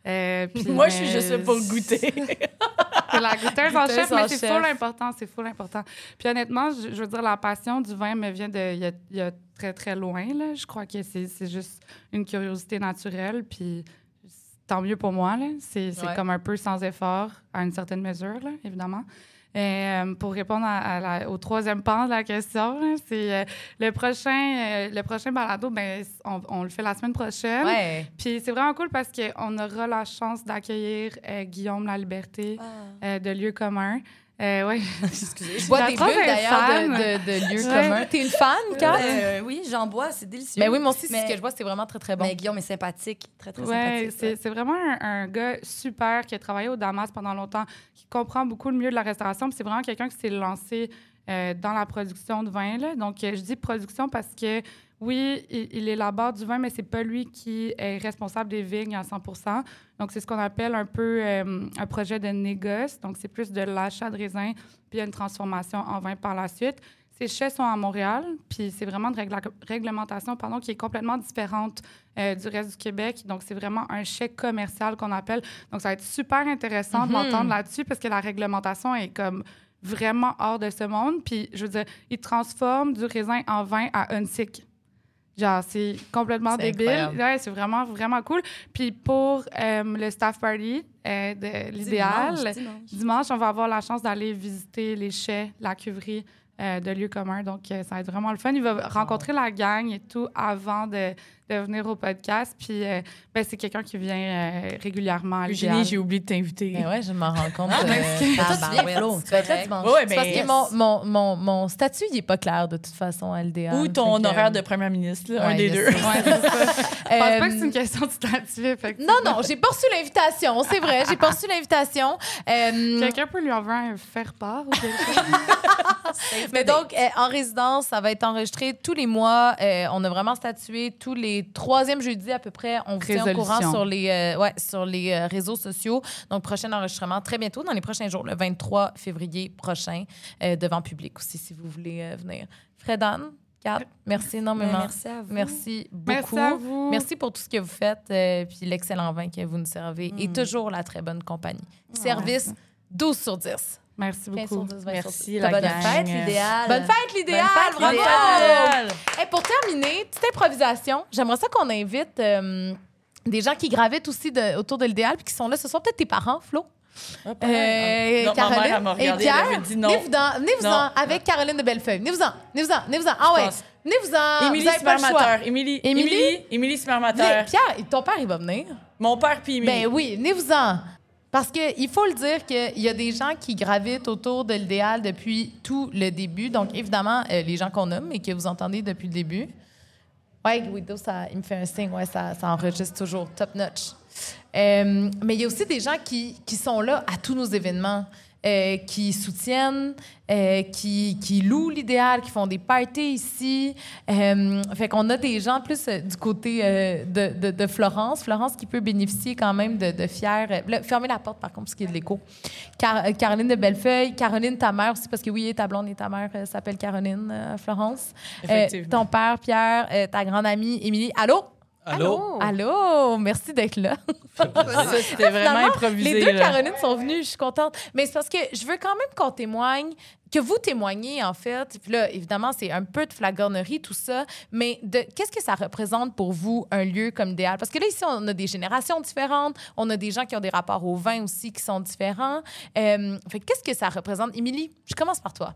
Euh, Moi, je suis juste là pour goûter. C'est la goûteuse en chef, mais c'est full important, c'est full important. Puis honnêtement, je, je veux dire, la passion du vin me vient de il y a, il y a très, très loin. Là. Je crois que c'est juste une curiosité naturelle, puis tant mieux pour moi. là. C'est c'est Ouais. comme un peu sans effort, à une certaine mesure, là, évidemment. Euh, pour répondre à, à la- au troisième pan de la question, c'est euh, le prochain euh, le prochain balado, ben, on, on le fait la semaine prochaine. ouais. Puis c'est vraiment cool parce qu'on aura la chance d'accueillir euh, Guillaume La Liberté Ah. de Lieux communs. Euh, ouais. Excusez. Je bois des bulles d'ailleurs de, de, de lieux Ouais. communs. T'es une fan, Kat? Euh, oui, j'en bois, c'est délicieux. Ben oui, moi aussi, Mais- ce que je vois, c'est vraiment très, très bon. Mais Guillaume est sympathique, très, très Ouais, sympathique. c'est c'est vraiment un, un gars super qui a travaillé au Damas pendant longtemps, qui comprend beaucoup le milieu de la restauration. Puis c'est vraiment quelqu'un qui s'est lancé euh, dans la production de vin. Là. Donc, euh, je dis production parce que, oui, il, il élabore du vin, mais c'est pas lui qui est responsable des vignes à 100% Donc, c'est ce qu'on appelle un peu euh, un projet de négoce. Donc, c'est plus de l'achat de raisins puis une transformation en vin par la suite. Ces chais sont à Montréal, puis c'est vraiment une régla- réglementation pardon, qui est complètement différente euh, du reste du Québec. Donc, c'est vraiment un chèque commercial qu'on appelle. Donc, ça va être super intéressant de Mhm. m'entendre là-dessus parce que la réglementation est comme vraiment hors de ce monde. Puis, je veux dire, ils transforment du raisin en vin à un cycle. Genre, c'est complètement débile. incroyable. Ouais, c'est vraiment, vraiment cool. Puis pour euh, le staff party euh, de l'idéal, Dimanche, dimanche. dimanche, on va avoir la chance d'aller visiter les chais, la cuverie euh, de lieux communs. Donc, ça va être vraiment le fun. Il va rencontrer la gang et tout avant de, de venir au podcast. Puis, euh, ben, c'est quelqu'un qui vient euh, régulièrement à l'idéal. Eugénie, j'ai oublié de t'inviter. Ben ouais, je m'en rends compte. Ah, ben, euh, excuse- ah, toi, tu ben viens, ouais, Flo. Tu vas être là dimanche. Ouais, C'est parce ben, que mon, mon, mon, mon statut, il est pas clair de toute façon à LDA. Ou ton horaire de première ministre, là, un Ouais, des je deux. Je pense pas que c'est une question de statut. Non, non, j'ai pas reçu l'invitation, c'est vrai, j'ai pas reçu l'invitation. Euh, Quelqu'un peut lui envoyer un faire-part ou quelque chose? mais donc, euh, en résidence, ça va être enregistré tous les mois. Euh, on a vraiment statué tous les troisièmes jeudis à peu près. On vous tient au courant sur les, euh, ouais, sur les euh, réseaux sociaux. Donc, prochain enregistrement très bientôt, dans les prochains jours, le 23 février prochain, euh, devant public aussi, si vous voulez euh, venir. Fredan, Kat, merci Ben, énormément. merci à vous. Merci beaucoup. Merci à vous. Merci pour tout ce que vous faites, euh, puis l'excellent vin que vous nous servez et toujours la très bonne compagnie. Service 12 sur 10. Merci 15 sur beaucoup. 10, 20 sur 10. Merci, Bonne la gang. fête, l'idéal. Bonne fête, l'idéal! Bonne fête, bravo! l'idéal. Hey, pour terminer, petite improvisation. J'aimerais ça qu'on invite euh, des gens qui gravitent aussi de- autour de l'idéal puis qui sont là. Ce sont peut-être tes parents, Flo? Hop, Euh, non, ma Caroline mère, elle m'a et Pierre? elle dit non. Venez-vous-en, avec Caroline de Bellefeuille. Venez-vous-en, venez-vous-en, venez-vous-en. Ah ouais, venez-vous-en. Émilie. Supermateur. Émilie. Émilie? Émilie. Supermateur. Pierre, ton père, il va venir. Mon père puis Émilie. Ben oui, venez-vous-en. Parce qu'il faut le dire qu'il y a des gens qui gravitent autour de l'idéal depuis tout le début. Donc, évidemment, euh, les gens qu'on nomme et que vous entendez depuis le début. Oui, Guido, ça, il me fait un signe. Ouais, ça, enregistre toujours top notch. Euh, mais il y a aussi des gens qui, qui sont là à tous nos événements, euh, qui soutiennent, euh, qui, qui louent l'idéal, qui font des parties ici. Euh, fait qu'on a des gens plus du côté de, de, de Florence. Florence qui peut bénéficier quand même de, de fiers. là, fermez la porte, par contre, parce qu'il y a de l'écho. Car- Caroline de Bellefeuille, Caroline, ta mère aussi, parce que oui, ta blonde et ta mère s'appellent Caroline, Florence. Ton père, Pierre, ta grande amie, Émilie. Allô? Allô? Allô? Merci d'être là. Ça, c'était vraiment Finalement, improvisé. Les deux là. Caroline sont venues, je suis contente. Mais c'est parce que je veux quand même qu'on témoigne, que vous témoignez, en fait. Puis là, évidemment, c'est un peu de flagornerie, tout ça. Mais de qu'est-ce que ça représente pour vous, un lieu comme idéal? Parce que là, ici, on a des générations différentes. On a des gens qui ont des rapports au vin aussi qui sont différents. Euh, fait que qu'est-ce que ça représente? Émilie, je commence par toi.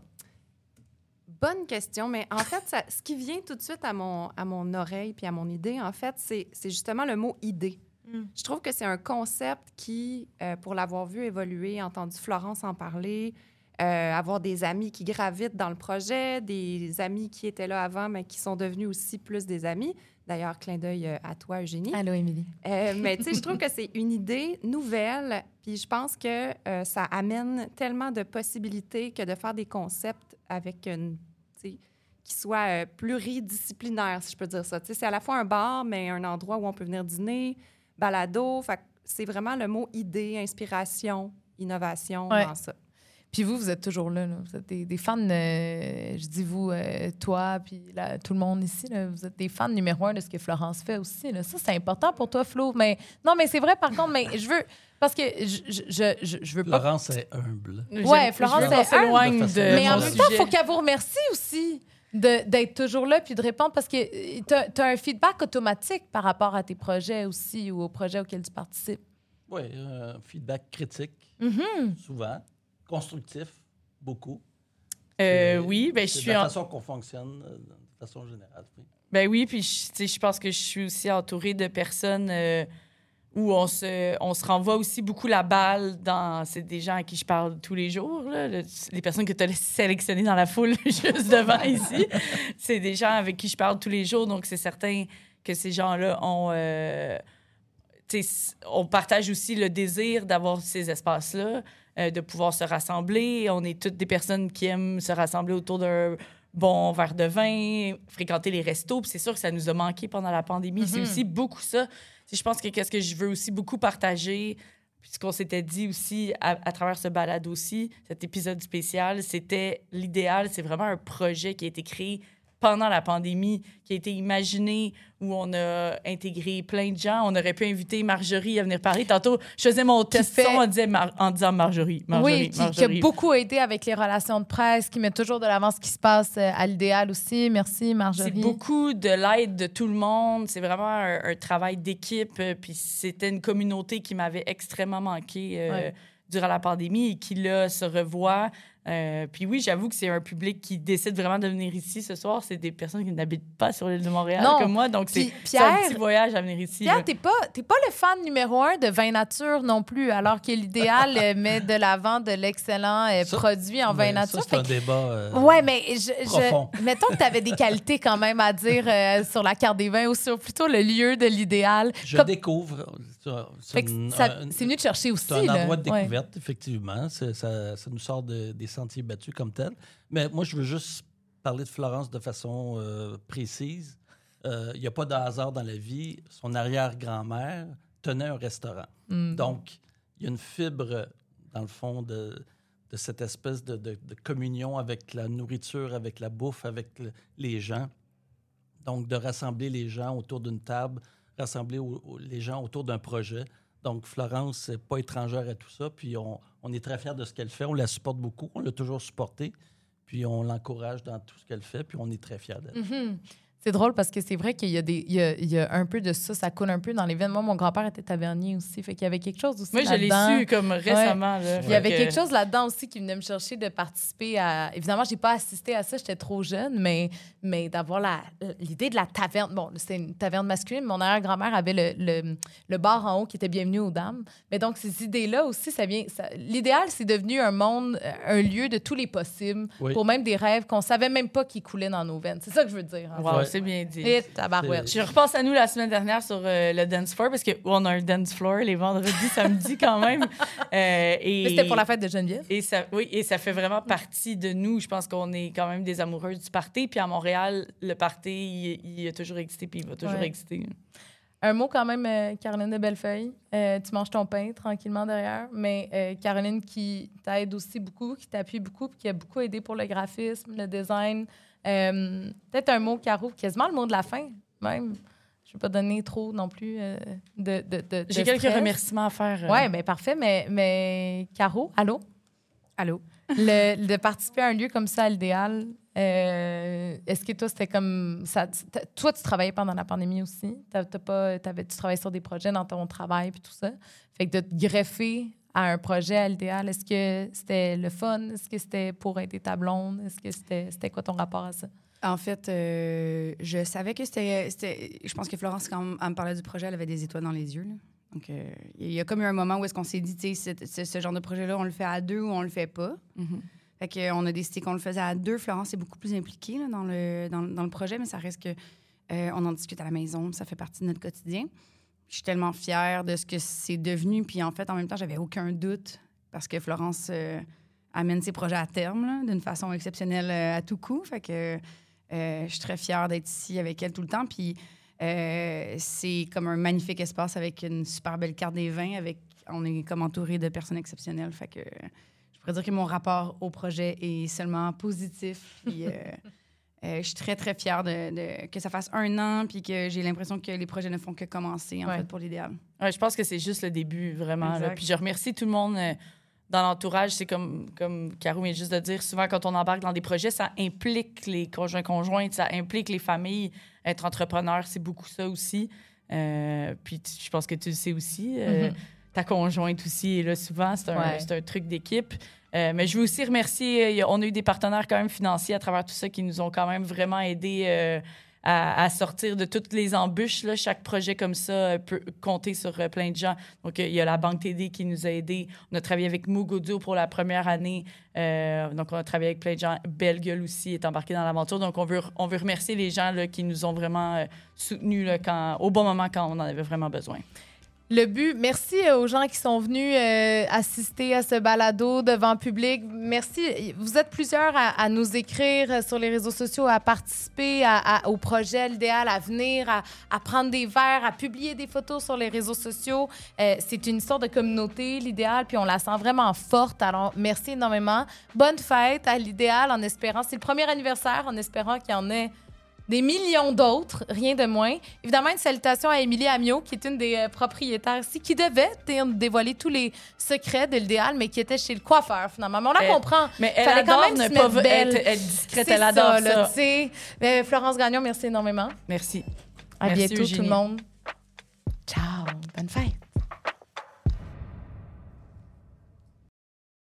Bonne question, mais en fait, ça- ce qui vient tout de suite à mon, à mon oreille puis à mon idée, en fait, c'est justement le mot idée. Mm. Je trouve que c'est un concept qui, euh, pour l'avoir vu évoluer, entendu Florence en parler, euh, avoir des amis qui gravitent dans le projet, des amis qui étaient là avant, mais qui sont devenus aussi plus des amis. D'ailleurs, clin d'œil euh, à toi, Eugénie. Allô, Émilie. Euh, mais tu sais, je trouve que c'est une idée nouvelle, puis je pense que euh, ça amène tellement de possibilités que de faire des concepts avec une, qui soient euh, pluridisciplinaires, si je peux dire ça. C'est à la fois un bar, mais un endroit où on peut venir dîner, balado. C'est vraiment le mot idée, inspiration, innovation Ouais. dans ça. Puis vous, vous êtes toujours là. là. Vous êtes des, des fans, euh, je dis vous, euh, toi, puis là, tout le monde ici. là, vous êtes des fans numéro un de ce que Florence fait aussi. là. Ça, c'est important pour toi, Flo. Mais non, mais c'est vrai, par contre, mais je veux. Parce que je, je, je, veux pas. Florence est humble. Ouais, Florence, s'éloigne humble. de Mais en même temps, il faut qu'elle vous remercie aussi de- d'être toujours là puis de répondre parce que tu as, un feedback automatique par rapport à tes projets aussi ou aux projets auxquels tu participes. Oui, un feedback critique, Mhm. souvent. Constructif, beaucoup. Euh, oui, ben je suis la en- façon qu'on fonctionne euh, de façon générale. oui. Ben oui, puis je, je pense que je suis aussi entourée de personnes euh, où on se, on se renvoie aussi beaucoup la balle dans. C'est des gens à qui je parle tous les jours, là, le- les personnes que tu as sélectionnées dans la foule juste devant ici. C'est des gens avec qui je parle tous les jours, donc c'est certain que ces gens-là ont. euh, on partage aussi le désir d'avoir ces espaces-là, euh, de pouvoir se rassembler. On est toutes des personnes qui aiment se rassembler autour d'un bon verre de vin, fréquenter les restos. Puis c'est sûr que ça nous a manqué pendant la pandémie. C'est aussi beaucoup ça. Je pense que qu'est-ce que je veux aussi beaucoup partager, puis ce qu'on s'était dit aussi à, à travers ce balade aussi, cet épisode spécial, c'était l'idéal. C'est vraiment un projet qui a été créé pendant la pandémie qui a été imaginé où on a intégré plein de gens. On aurait pu inviter Marjorie à venir parler. Tantôt, je faisais mon test fait- on disait Mar- en disant Marjorie. Marjorie, oui, qui, qui a beaucoup aidé avec les relations de presse, qui met toujours de l'avant ce qui se passe euh, à l'idéal aussi. Merci, Marjorie. C'est beaucoup de l'aide de tout le monde. C'est vraiment un, un travail d'équipe. euh, Puis c'était une communauté qui m'avait extrêmement manqué euh, Ouais. durant la pandémie et qui, là, se revoit. Euh, puis oui, j'avoue que c'est un public qui décide vraiment de venir ici ce soir. C'est des personnes qui n'habitent pas sur l'île de Montréal Non. comme moi. Donc, c'est un petit voyage à venir ici. Pierre, t'es pas, t'es pas le fan numéro un de vin nature non plus, alors que l'idéal euh, met de l'avant de l'excellent euh, Ça- produit en vin nature. Ça, c'est un débat. euh, Ouais, mais je, profond. je mettons que tu avais des qualités quand même à dire euh, sur la carte des vins ou sur plutôt le lieu de l'idéal. Je Comme- découvre. C'est un- c'est venu te chercher aussi. C'est un endroit de Ouais. découverte, effectivement. C'est- Ça, ça nous sort de- des sentiers battus comme tel. Mais moi, je veux juste parler de Florence de façon euh, précise. Euh, Il n'y a pas de hasard dans la vie. Son arrière-grand-mère tenait un restaurant. Mm. Donc, il y a une fibre, dans le fond, de, de cette espèce de, de- de communion avec la nourriture, avec la bouffe, avec le- les gens. Donc, de rassembler les gens autour d'une table, rassembler les gens autour d'un projet. Donc, Florence n'est pas étrangère à tout ça. Puis, on, est très fiers de ce qu'elle fait. On la supporte beaucoup. On l'a toujours supportée. Puis, on l'encourage dans tout ce qu'elle fait. Puis, on est très fiers d'elle. Mhm. C'est drôle parce que c'est vrai qu'il y a, des, il y, a, il y a un peu de ça, ça coule un peu dans l'événement. Mon grand-père était tavernier aussi, fait qu'il y avait quelque chose aussi Moi, je l'ai su comme récemment. là. Il y avait que- quelque chose là-dedans aussi qui venait me chercher de participer à. Évidemment, j'ai pas assisté à ça, j'étais trop jeune, mais, mais d'avoir la- l'idée de la taverne. Bon, c'était une taverne masculine. Mon arrière-grand-mère avait le, le, le bar en haut qui était bienvenu aux dames. Mais donc, ces idées-là aussi, ça vient. ça- L'idéal, c'est devenu un monde, euh, un lieu de tous les possibles, Oui. pour même des rêves qu'on savait même pas qui coulaient dans nos veines. C'est ça que je veux dire. en Wow, Ouais. C'est bien dit. Et tabarouette. Je repense à nous la semaine dernière sur euh, le dance floor parce qu'on a un dance floor les vendredis, samedis quand même. Euh, et... Mais C'était pour la fête de Geneviève. Et ça, oui, et ça fait vraiment partie de nous. Je pense qu'on est quand même des amoureux du party. Puis à Montréal, le party, il, il a toujours existé, puis il va toujours Ouais. exister. Un mot quand même, euh, Caroline de Bellefeuille. Euh, tu manges ton pain tranquillement derrière, mais euh, Caroline qui t'aide aussi beaucoup, qui t'appuie beaucoup, puis qui a beaucoup aidé pour le graphisme, le design. Euh, Peut-être un mot, Caro, quasiment le mot de la fin, même. Je ne vais pas donner trop non plus euh, de, de, de J'ai quelques remerciements à faire. euh. Oui, mais parfait. Mais, mais Caro, allô? Allô? Le, de participer à un lieu comme ça, à l'idéal, euh, est-ce que toi, c'était comme. Ça, toi, tu travaillais pendant la pandémie aussi? T'as, t'as pas, t'avais, tu travaillais sur des projets dans ton travail puis tout ça? Fait que de te greffer à un projet à l'idéal, est-ce que c'était le fun? Est-ce que c'était pour aider ta blonde? Est-ce que c'était, c'était quoi ton rapport à ça? En fait, euh, je savais que c'était, c'était- Je pense que Florence, quand elle me parlait du projet, elle avait des étoiles dans les yeux. là. Donc, euh, il y a comme eu un moment où est-ce qu'on s'est dit, tu sais, ce, genre de projet-là, on le fait à deux ou on le fait pas. Mhm. Fait qu'on a décidé qu'on le faisait à deux. Florence est beaucoup plus impliquée là, dans, le, dans, dans le projet, mais ça reste que euh, on en discute à la maison, ça fait partie de notre quotidien. Je suis tellement fière de ce que c'est devenu. Puis en fait, en même temps, j'avais aucun doute parce que Florence euh, amène ses projets à terme d'une façon exceptionnelle euh, à tout coup. Fait que euh, je suis très fière d'être ici avec elle tout le temps. Puis c'est comme un magnifique espace avec une super belle carte des vins. Avec, on est comme entouré de personnes exceptionnelles. Fait que je pourrais dire que mon rapport au projet est seulement positif. Euh, je suis très, très fière de, de- que ça fasse un an puis que j'ai l'impression que les projets ne font que commencer, en Ouais. fait, pour l'idéal. Ouais, je pense que c'est juste le début, vraiment. là. Puis je remercie tout le monde euh, dans l'entourage. C'est comme, comme Caro vient juste de dire, souvent quand on embarque dans des projets, ça implique les conjoints-conjointes, ça implique les familles. Être entrepreneur, c'est beaucoup ça aussi. Euh, puis tu- je pense que tu le sais aussi. Mhm. Ta conjointe aussi est là souvent. C'est un, Ouais. c'est un truc d'équipe. Euh, mais je veux aussi remercier, euh, on a eu des partenaires quand même financiers à travers tout ça qui nous ont quand même vraiment aidés euh, à, sortir de toutes les embûches. Chaque projet comme ça peut compter sur plein de gens. Donc, il y a la Banque TD qui nous a aidés. On a travaillé avec Moog Audio pour la première année. Donc, on a travaillé avec plein de gens. Belle Gueule aussi est embarqué dans l'aventure. Donc, on veut, on veut remercier les gens qui nous ont vraiment soutenus au bon moment quand on en avait vraiment besoin. Le but, merci euh, aux gens qui sont venus euh, assister à ce balado devant public. Merci. Vous êtes plusieurs à, nous écrire euh, sur les réseaux sociaux, à participer au projet L'idéal à venir, à, prendre des verres, à publier des photos sur les réseaux sociaux. C'est une histoire de communauté, l'idéal, puis on la sent vraiment forte. Alors, merci énormément. Bonne fête à l'idéal en espérant. C'est le premier anniversaire, en espérant qu'il y en ait des millions d'autres, rien de moins. Évidemment, une salutation à Émilie Amiot, qui est une des euh, propriétaires ici, qui devait dé- dévoiler tous les secrets de l'idéal, mais qui était chez le coiffeur, finalement. Mais on la Elle- comprend. Mais elle Fallait quand adore même ne pas belle. être, être discrète. Elle adore ça. là, sais. Euh, Florence Gagnon, merci énormément. Merci. À Merci, bientôt, tout le monde. Ciao. Bonne fête.